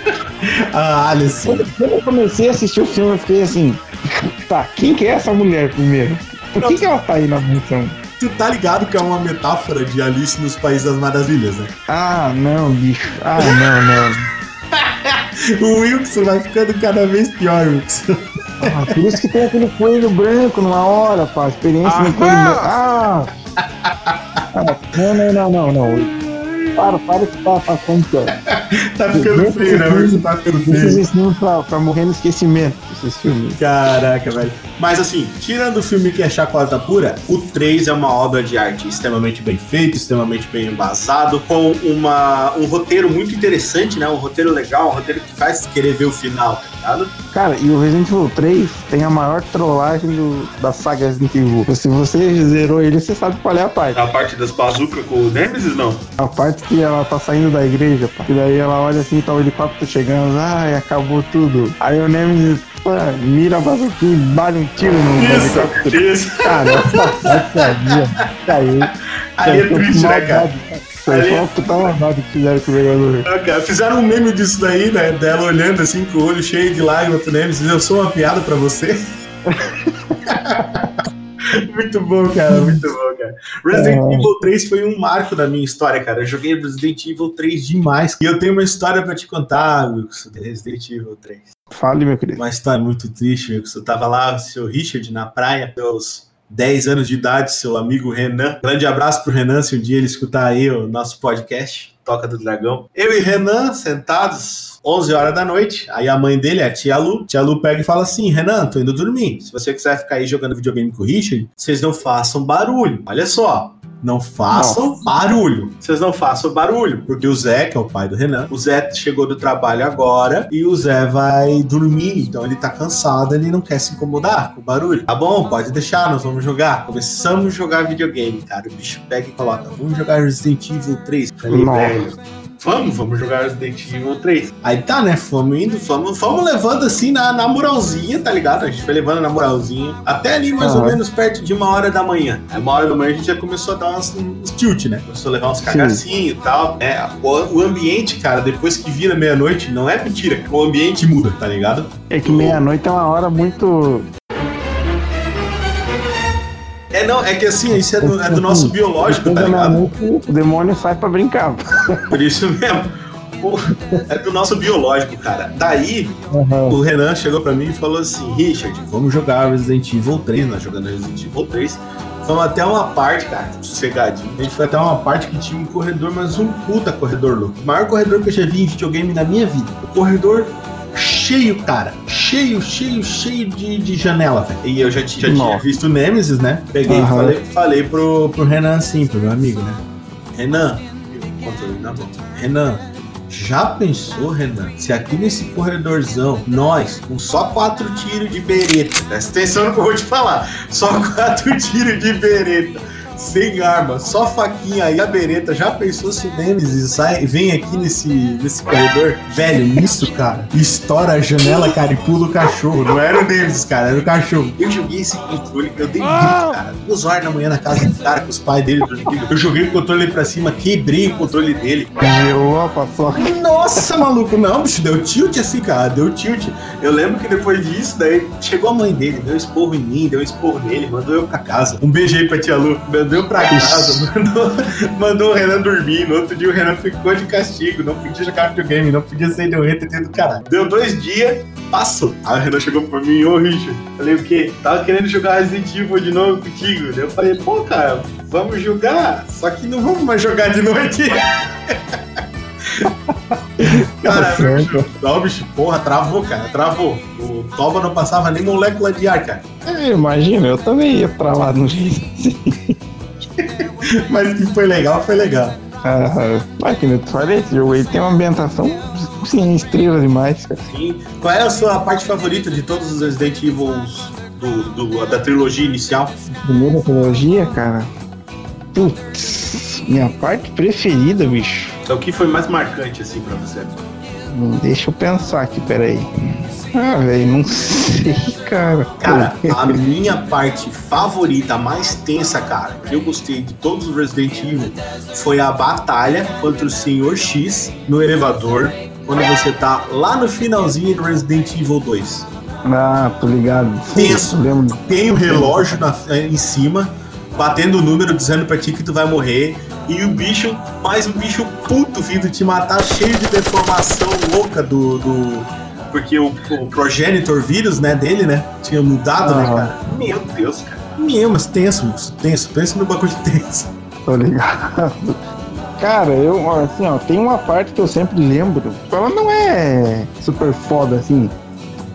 Ah, Alice. Quando quando eu comecei a assistir o filme, eu fiquei assim, tá, quem que é essa mulher primeiro? Por que, que ela tá aí na mansão? Tu tá ligado que é uma metáfora de Alice nos Países das Maravilhas, né? Ah, não, bicho. Ah, não, não. *laughs* O Wilson vai ficando cada vez pior, Wilson. Ah, por isso que tem aquele coelho branco numa hora, pá. Experiência no coelho branco. Ah! Ah, Não, não, não, não, não. Para, para que tá passando pior. *laughs* Tá ficando feio, né, Wilson? Tá ficando feio. esses filmes pra, pra morrer no esquecimento, esses filmes. Caraca, velho. Mas assim, tirando o filme que é chacota pura, o 3 é uma obra de arte extremamente bem feito, extremamente bem embasado, com uma, um roteiro muito interessante, né? Um roteiro legal, um roteiro que faz querer ver o final, tá ligado? Cara, e o Resident Evil 3 tem a maior trollagem do, da saga Resident Evil. Se você zerou ele, você sabe qual é a parte. A parte das bazucas com o Nemesis, não? A parte que ela tá saindo da igreja, pá. E daí ela olha assim, tá o helicóptero chegando, ai, acabou tudo. Aí o Nemesis pô, mira a bazuquinha e bate um tiro no helicóptero. isso. Cara, essa parte aí, caiu. Aí é triste, né, cara? Foi só uma puta maldade que fizeram com o jogador. Ah, cara, Fizeram um meme disso daí, né? Dela olhando assim com o olho cheio de lágrimas pro Nemesis. Eu sou uma piada pra você. *laughs* muito bom, cara. Muito bom, cara. Resident É. Evil 3 foi um marco da minha história, cara. Eu joguei Resident Evil 3 demais. E eu tenho uma história pra te contar, Wilson, de Resident Evil 3. Fale, meu querido. Uma história muito triste, Wilson. Eu tava lá, o seu Richard, na praia, seus 10 anos de idade, seu amigo Renan. Grande abraço pro Renan, se um dia ele escutar aí o nosso podcast, Toca do Dragão. Eu e Renan sentados, 11 horas da noite. Aí a mãe dele, a tia Lu, tia Lu pega e fala assim: Renan, tô indo dormir. Se você quiser ficar aí jogando videogame com o Richard, vocês não façam barulho. Olha só. Não façam barulho. Vocês não façam barulho. Porque o Zé, que é o pai do Renan, o Zé chegou do trabalho agora e o Zé vai dormir. Então ele tá cansado, ele não quer se incomodar com o barulho. Tá bom, pode deixar, nós vamos jogar. Começamos a jogar videogame, cara. O bicho pega e coloca: vamos jogar Resident Evil 3. Falei, velho. Vamos, vamos jogar Resident Evil 3. Aí tá, né? Fomos indo, fomos, fomos levando assim na, na moralzinha, tá ligado? A gente foi levando na moralzinha. Até ali, mais ou Aham. menos, perto de uma hora da manhã. Aí uma hora da manhã a gente já começou a dar umas, uns tilt, né? Começou a levar uns cagacinhos e tal. É, o, o ambiente, cara, depois que vira meia-noite, não é mentira. O ambiente muda, tá ligado? É que meia-noite é uma hora muito. É, não, é que assim, isso é do, é do nosso biológico, tá ligado? o demônio sai pra brincar. Por isso mesmo. É do nosso biológico, cara. Daí, Aham. o Renan chegou pra mim e falou assim: Richard, vamos jogar Resident Evil 3, nós jogando Resident Evil 3. Fomos até uma parte, cara, sossegadinho. A gente foi até uma parte que tinha um corredor, mas um puta corredor louco. O maior corredor que eu já vi em videogame na minha vida. O corredor cheio, cara. Cheio, cheio, cheio de, de janela, velho. E eu já, já tinha visto o Nemesis, né? Peguei e Aham. falei, falei pro, pro Renan assim, pro meu amigo, né? Renan, eu controle na mão. Renan, já pensou, Renan, se aqui nesse corredorzão, nós, com só quatro tiros de bereta, presta atenção no que eu vou te falar, só quatro *laughs* tiros de bereta, sem arma, só faquinha e a bereta, já pensou se o Nemesis sai, vem aqui nesse, nesse corredor? Velho, nisso, cara, estoura a janela, cara, e pula o cachorro. Não era o Nemesis, cara, era o cachorro. Eu joguei esse controle, eu dei grito, cara, duas horas da manhã na casa do cara, com os pais dele dormindo. Eu joguei o controle pra cima, quebrei o controle dele. Gelou a paçoca. Nossa, maluco, não, bicho, deu tilt assim, cara, deu tilt. Eu lembro que depois disso, daí chegou a mãe dele, deu esporro em mim, deu esporro nele, mandou eu pra casa. Um beijo aí pra tia Lu, mandou eu pra casa, *laughs* mandou, mandou o Renan dormir. No outro dia o Renan ficou de castigo, não podia jogar videogame, não podia sair do ETT do caralho. Deu dois dias, passou. Aí o Renan chegou pra mim, ô Richard, falei o quê? Tava querendo jogar Resident Evil de novo contigo. Daí eu falei, pô, cara, vamos jogar, só que não vamos mais jogar de noite. *laughs* Cara, Tá não, bicho, porra, travou, cara, travou. O Toba não passava nem molécula de ar, cara. É, Imagina, eu também ia pra lá no jeito assim. Mas que foi legal, foi legal. Ah, mas que nem eu te falei, esse jogo aí tem uma ambientação sim, estrela demais, cara. Sim. Qual é a sua parte favorita de todos os Resident Evil do, do- da trilogia inicial? Primeira trilogia, cara. Putz, minha parte preferida, bicho. Então, o que foi mais marcante, assim, pra você? Deixa eu pensar aqui, peraí. Ah, velho, não sei, cara. Cara, a minha parte favorita, a mais tensa, cara, que eu gostei de todos os Resident Evil, foi a batalha contra o Senhor X no elevador. quando você tá lá no finalzinho do Resident Evil 2. Ah, tô ligado. Tenso. Tem o relógio na- em cima, batendo o número, dizendo pra ti que tu vai morrer. E o bicho, mais um bicho puto vindo te matar, cheio de deformação louca do. do- porque o, o progenitor vírus, né, dele, né? Tinha mudado, né, Aham. cara? Meu Deus, cara. Meu, mas tenso, moço, tenso. Pensa no bagulho tenso. Tô ligado. Cara, eu, assim, ó, tem uma parte que eu sempre lembro. Ela não é super foda, assim.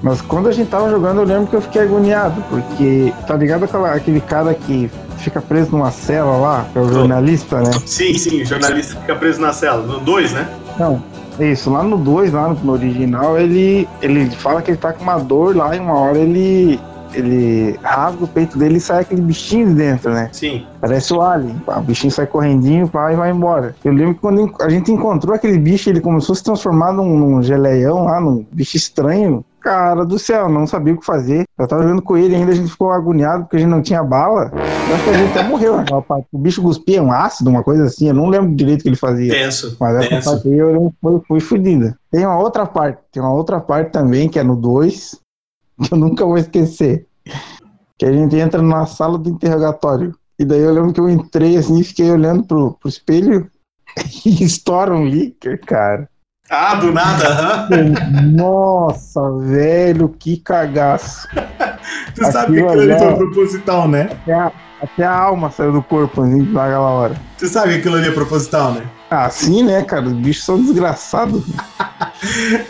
Mas quando a gente tava jogando, eu lembro que eu fiquei agoniado. Porque, tá ligado aquela, aquele cara que fica preso numa cela lá, que é o jornalista, né? Sim, sim, o jornalista fica preso na cela. No 2, né? Não, é isso. Lá no 2, lá no, no original, ele, ele fala que ele tá com uma dor lá e uma hora ele, ele rasga o peito dele e sai aquele bichinho de dentro, né? Sim. Parece o Alien. Pá, O bichinho sai correndinho pá, e vai embora. Eu lembro que quando a gente encontrou aquele bicho, ele começou a se transformar num, num geleião lá, num bicho estranho. Cara do céu, não sabia o que fazer. Eu tava jogando com ele ainda, a gente ficou agoniado porque a gente não tinha bala. Eu acho que a gente até morreu naquela parte. O bicho cuspia um ácido, uma coisa assim. Eu não lembro direito o que ele fazia. Tenso. Mas essa tenso. parte aí eu foi, foi fodida. Tem uma outra parte, tem uma outra parte também, que é no 2, *laughs* que eu nunca vou esquecer. Que a gente entra na sala do interrogatório. E daí eu lembro que eu entrei assim e fiquei olhando pro, pro espelho *laughs* e estoura um líquido, cara. Ah, do nada, aham. Nossa, velho, que cagaço. *laughs* Tu sabe que Aquilo aquilo ali foi ó. proposital, né? Até a, até a alma saiu do corpo assim, naquela hora. Tu sabe que aquilo ali é proposital, né? Ah, sim, né, cara? Os bichos são desgraçados. *laughs*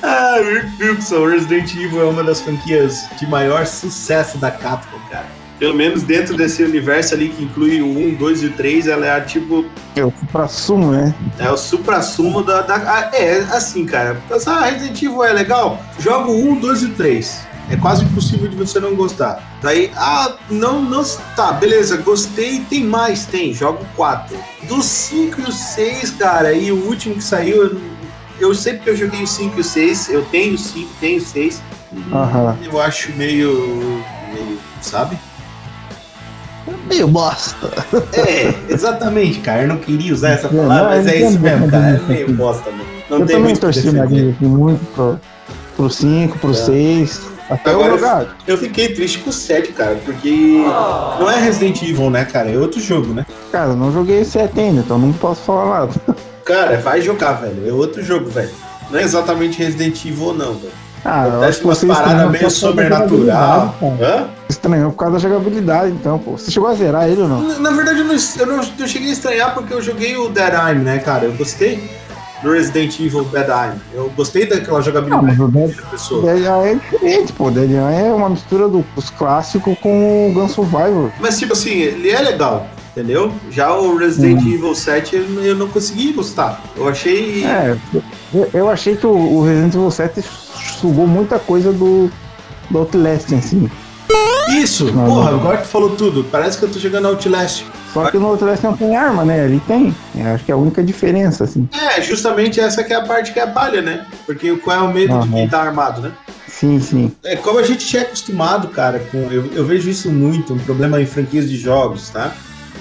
Ah, Rick Wilson, Resident Evil é uma das franquias de maior sucesso da Capcom, cara. Pelo menos dentro desse universo ali que inclui o 1, 2 e o 3, ela é a, tipo, Eu fui pra sumo, né? é o supra-sumo da, da- É, assim, cara. Ah, Resident Evil é legal? Joga o 1, 2 e o 3. É quase impossível de você não gostar. Daí, ah, não, não. Tá, beleza, gostei. Tem mais? Tem. Joga o 4. Dos 5 e o 6, cara, e o último que saiu, eu, eu sei porque eu joguei o 5 e o 6. Eu tenho o 5, tenho o 6. Aham. Eu acho meio. meio. sabe? Meio bosta. É, exatamente, cara. Eu não queria usar essa Não, palavra, mas eu é isso mesmo, cara. É meio bosta mesmo. Não eu tem também torci o nariz aqui muito pro, pro 5, pro 6, até Agora o. Eu fiquei triste com o 7, cara, porque não é Resident Evil, né, cara? É outro jogo, né? Cara, eu não joguei o 7 ainda, então não posso falar nada. Cara, vai jogar, velho. É outro jogo, velho. Não é exatamente Resident Evil, não, velho. Ah, Acontece que umas paradas estranhou meio por causa da sobrenatural. Hã? Estranhou por causa da jogabilidade, então, pô. Você chegou a zerar ele ou não? Na, na verdade, eu não, eu não eu cheguei a estranhar porque eu joguei o Dead Eye, né, cara? Eu gostei do Resident Evil Dead Eye. Eu gostei daquela Não, jogabilidade mas o Dead, da pessoa. Dead Eye é diferente, pô. Dead Eye é uma mistura do- dos clássicos com o Gun Survivor. Mas, tipo assim, ele é legal, entendeu? Já o Resident Evil 7 eu, não consegui gostar. Eu achei. É, eu, achei que o, Resident Evil 7 sugou muita coisa do, do Outlast, assim. Isso! Não, Porra, não. agora que tu falou tudo. Parece que eu tô jogando Outlast. Só que no Outlast não tem arma, né? Ali tem. Eu acho que é a única diferença, assim. É, justamente essa que é a parte que é a palha, né? Porque qual é o medo de quem tá armado, né? Sim, sim. É como a gente é acostumado, cara, com. Eu, eu vejo isso muito, um problema em franquias de jogos, tá?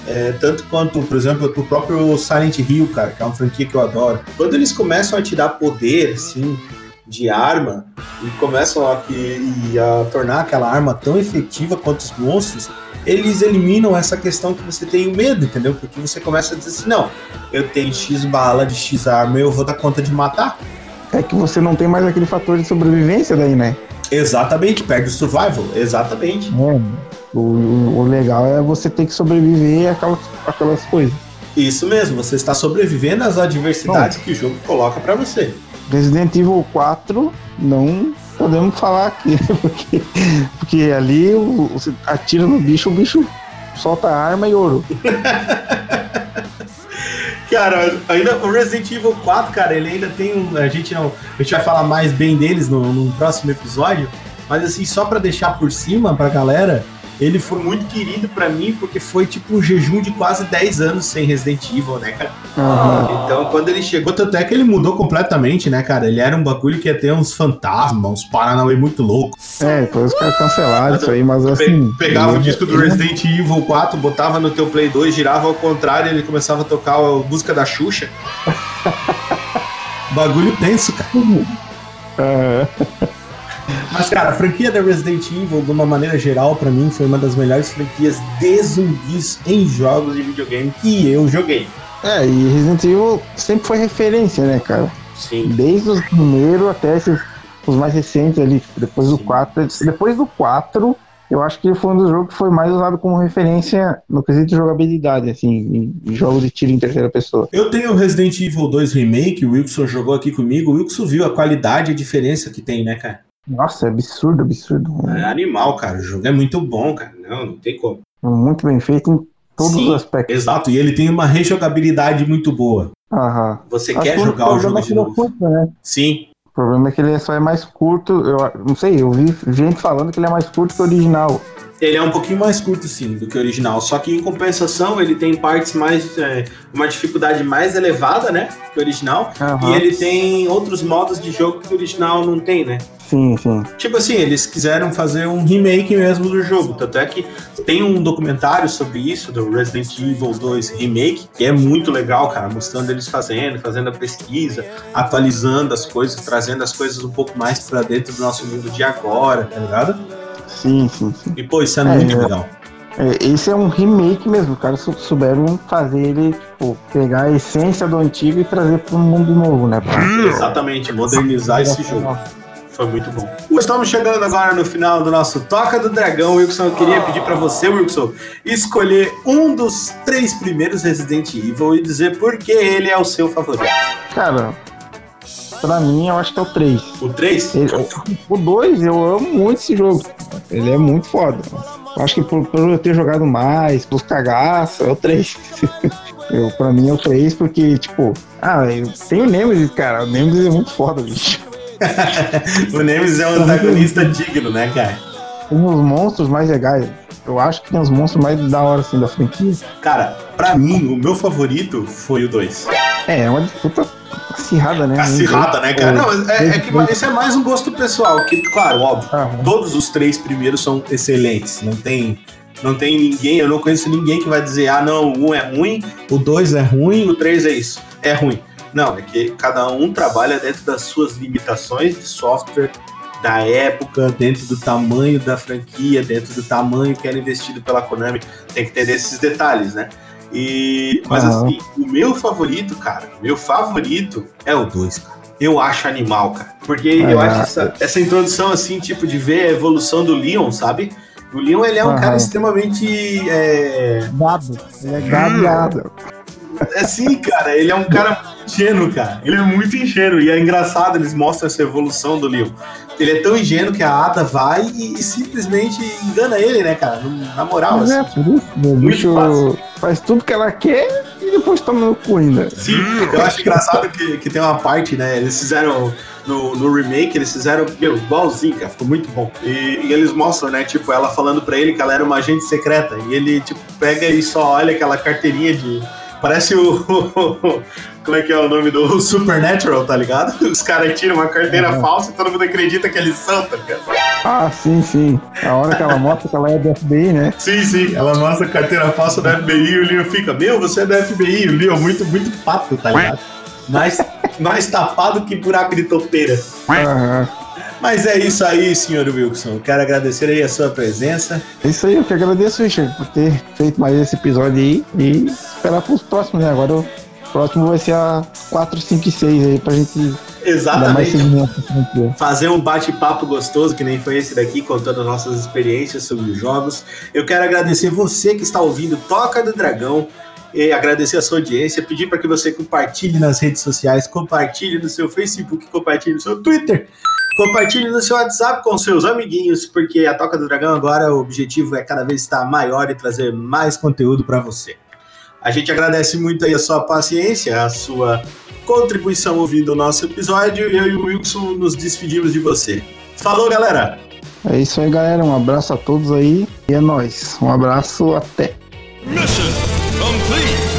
É, tanto quanto, por exemplo, o próprio Silent Hill, cara, que é uma franquia que eu adoro. Quando eles começam a te dar poder, assim, de arma, e começam a, e a tornar aquela arma tão efetiva quanto os monstros, eles eliminam essa questão que você tem o medo, entendeu? Porque você começa a dizer assim, não, eu tenho X bala de X arma, eu vou dar conta de matar. É que você não tem mais aquele fator de sobrevivência daí, né? Exatamente, perde o survival, exatamente. É. O, o- legal é você ter que sobreviver àquelas, àquelas coisas. Isso mesmo, você está sobrevivendo às adversidades que o jogo coloca pra você. Resident Evil 4 não podemos falar aqui, *laughs* porque, porque ali você atira no bicho, o bicho solta arma e ouro. *laughs* Cara, ainda o Resident Evil 4, cara, ele ainda tem um. A gente não. A gente vai falar mais bem deles no, no próximo episódio. Mas assim, só pra deixar por cima pra galera, ele foi muito querido pra mim, porque foi tipo um jejum de quase 10 anos sem Resident Evil, né, cara? Aham. Então, quando ele chegou, tanto é que ele mudou completamente, né, cara? Ele era um bagulho que ia ter uns fantasmas, uns paranauê muito loucos. É, depois os caras cancelaram isso aí, mas Pe- assim. Pegava o disco do Resident Evil 4, botava no teu Play 2, girava ao contrário, ele começava a tocar a música da Xuxa. *laughs* bagulho tenso, cara. É. Mas, cara, a franquia da Resident Evil, de uma maneira geral, pra mim, foi uma das melhores franquias de zumbis em jogos de videogame que eu joguei. É, e Resident Evil sempre foi referência, né, cara? Sim. Desde os primeiros até esses, os mais recentes ali, depois do 4. Depois do 4, eu acho que foi um dos jogos que foi mais usado como referência no quesito de jogabilidade, assim, em, em jogo de tiro em terceira pessoa. Eu tenho o Resident Evil 2 Remake, o Wilson jogou aqui comigo. O Wilson viu a qualidade e a diferença que tem, né, cara? Nossa, é absurdo, absurdo. É animal, cara. O jogo é muito bom, cara. Não, não tem como. Muito bem feito em todos Sim, os aspectos. Exato, e ele tem uma rejogabilidade muito boa. Aham. Você Acho quer que jogar o jogo é de é novo. curto, né? Sim, O problema é que ele só é mais curto. Eu não sei, eu vi gente falando que ele é mais curto que o original. ele é um pouquinho mais curto, sim, do que o original. Só que em compensação, ele tem partes mais. é, uma dificuldade mais elevada, né? Que o original. Aham. E ele tem outros modos de jogo que o original não tem, né? Sim, sim. Tipo assim, eles quiseram fazer um remake mesmo do jogo. Tanto é que tem um documentário sobre isso, do Resident Evil 2 Remake, que é muito legal, cara, mostrando eles fazendo, fazendo a pesquisa, atualizando as coisas, trazendo as coisas um pouco mais pra dentro do nosso mundo de agora, tá ligado? Sim, sim, sim. E pô, isso é, É, muito é. legal. É, esse é um remake mesmo. Os caras sou- souberam fazer ele, tipo, pegar a essência do antigo e trazer para um mundo novo, né? Pra- Exatamente, modernizar esse jogo. Foi muito bom. Estamos chegando agora no final do nosso Toca do Dragão, Wilson. Eu queria pedir pra você, Wilson, escolher um dos três primeiros Resident Evil e dizer por que ele é o seu favorito. Cara, pra mim eu acho que é o 3. O 3? o 2, eu amo muito esse jogo. Ele é muito foda. Eu acho que por, por eu ter jogado mais, por cagaço, é o 3. *laughs* eu, pra mim é o 3 porque, tipo, ah, eu tenho o Nemesis, cara. O Nemesis é muito foda, bicho. *laughs* o Nemesis é um antagonista digno, né, cara? Tem os monstros mais legais. Eu acho que tem os monstros mais da hora, assim, da franquia. Cara, pra mim, o meu favorito foi o 2. É, é uma disputa acirrada, né? Acirrada, né, cara? Não, mas é, é que isso é mais um gosto pessoal, que, claro, óbvio, Aham. todos os três primeiros são excelentes. Não tem, não tem ninguém, eu não conheço ninguém que vai dizer, ah, não, o um é ruim, o dois é ruim, o três é isso. É ruim. Não, é que cada um trabalha dentro das suas limitações de software da época, dentro do tamanho da franquia, dentro do tamanho que era investido pela Konami. Tem que ter esses detalhes, né? E, mas Aham. assim, o meu favorito, cara, meu favorito é o 2, cara. Eu acho animal, cara. Porque eu Ah. acho essa, essa introdução, assim, tipo, de ver a evolução do Leon, sabe? O Leon, ele é um Aham. cara extremamente. É, Gado. Ele é gadeado. É assim, cara, ele é um cara ingênuo, cara. Ele é muito ingênuo. E é engraçado, eles mostram essa evolução do Leon. Ele é tão ingênuo que a Ada vai e, e simplesmente engana ele, né, cara? Na moral, Mas é, assim. por isso, o bicho fácil. faz tudo que ela quer e depois toma no cu ainda. Sim, eu acho engraçado que, que tem uma parte, né? Eles fizeram no, no remake, eles fizeram, meu, igualzinho, cara, ficou muito bom. E, e eles mostram, né, tipo, ela falando pra ele que ela era uma agente secreta. E ele, tipo, pega e só olha aquela carteirinha de. Parece o. *laughs* Como é que é o nome do *laughs* Supernatural, tá ligado? Os caras tiram uma carteira Uhum. falsa e todo mundo acredita que eles são, tá ligado? Ah, sim, sim. A hora que ela mostra que ela é do FBI, né? Sim, sim, ela mostra a carteira falsa da FBI e o Leon fica, meu, você é da FBI, o Leon muito, muito pato, tá ligado? Mais, mais tapado que buraco de topeira. Aham. Mas é isso aí, senhor Wilson. Quero agradecer aí a sua presença. É isso aí, eu que agradeço, Richard, por ter feito mais esse episódio aí e esperar pros próximos, né? Agora o próximo vai ser a 4, 5 e 6 aí pra gente Exatamente. Fazer um bate-papo gostoso, que nem foi esse daqui, contando as nossas experiências sobre os jogos. Eu quero agradecer você que está ouvindo Toca do Dragão. E agradecer a sua audiência, pedir para que você compartilhe nas redes sociais, compartilhe no seu Facebook, compartilhe no seu Twitter, compartilhe no seu WhatsApp com seus amiguinhos, porque a Toca do Dragão agora o objetivo é cada vez estar maior e trazer mais conteúdo para você. A gente agradece muito aí a sua paciência, a sua contribuição ouvindo o nosso episódio. Eu e o Wilson nos despedimos de você. Falou, galera! É isso aí, galera. Um abraço a todos aí e é nóis. Um abraço, até. Mission complete.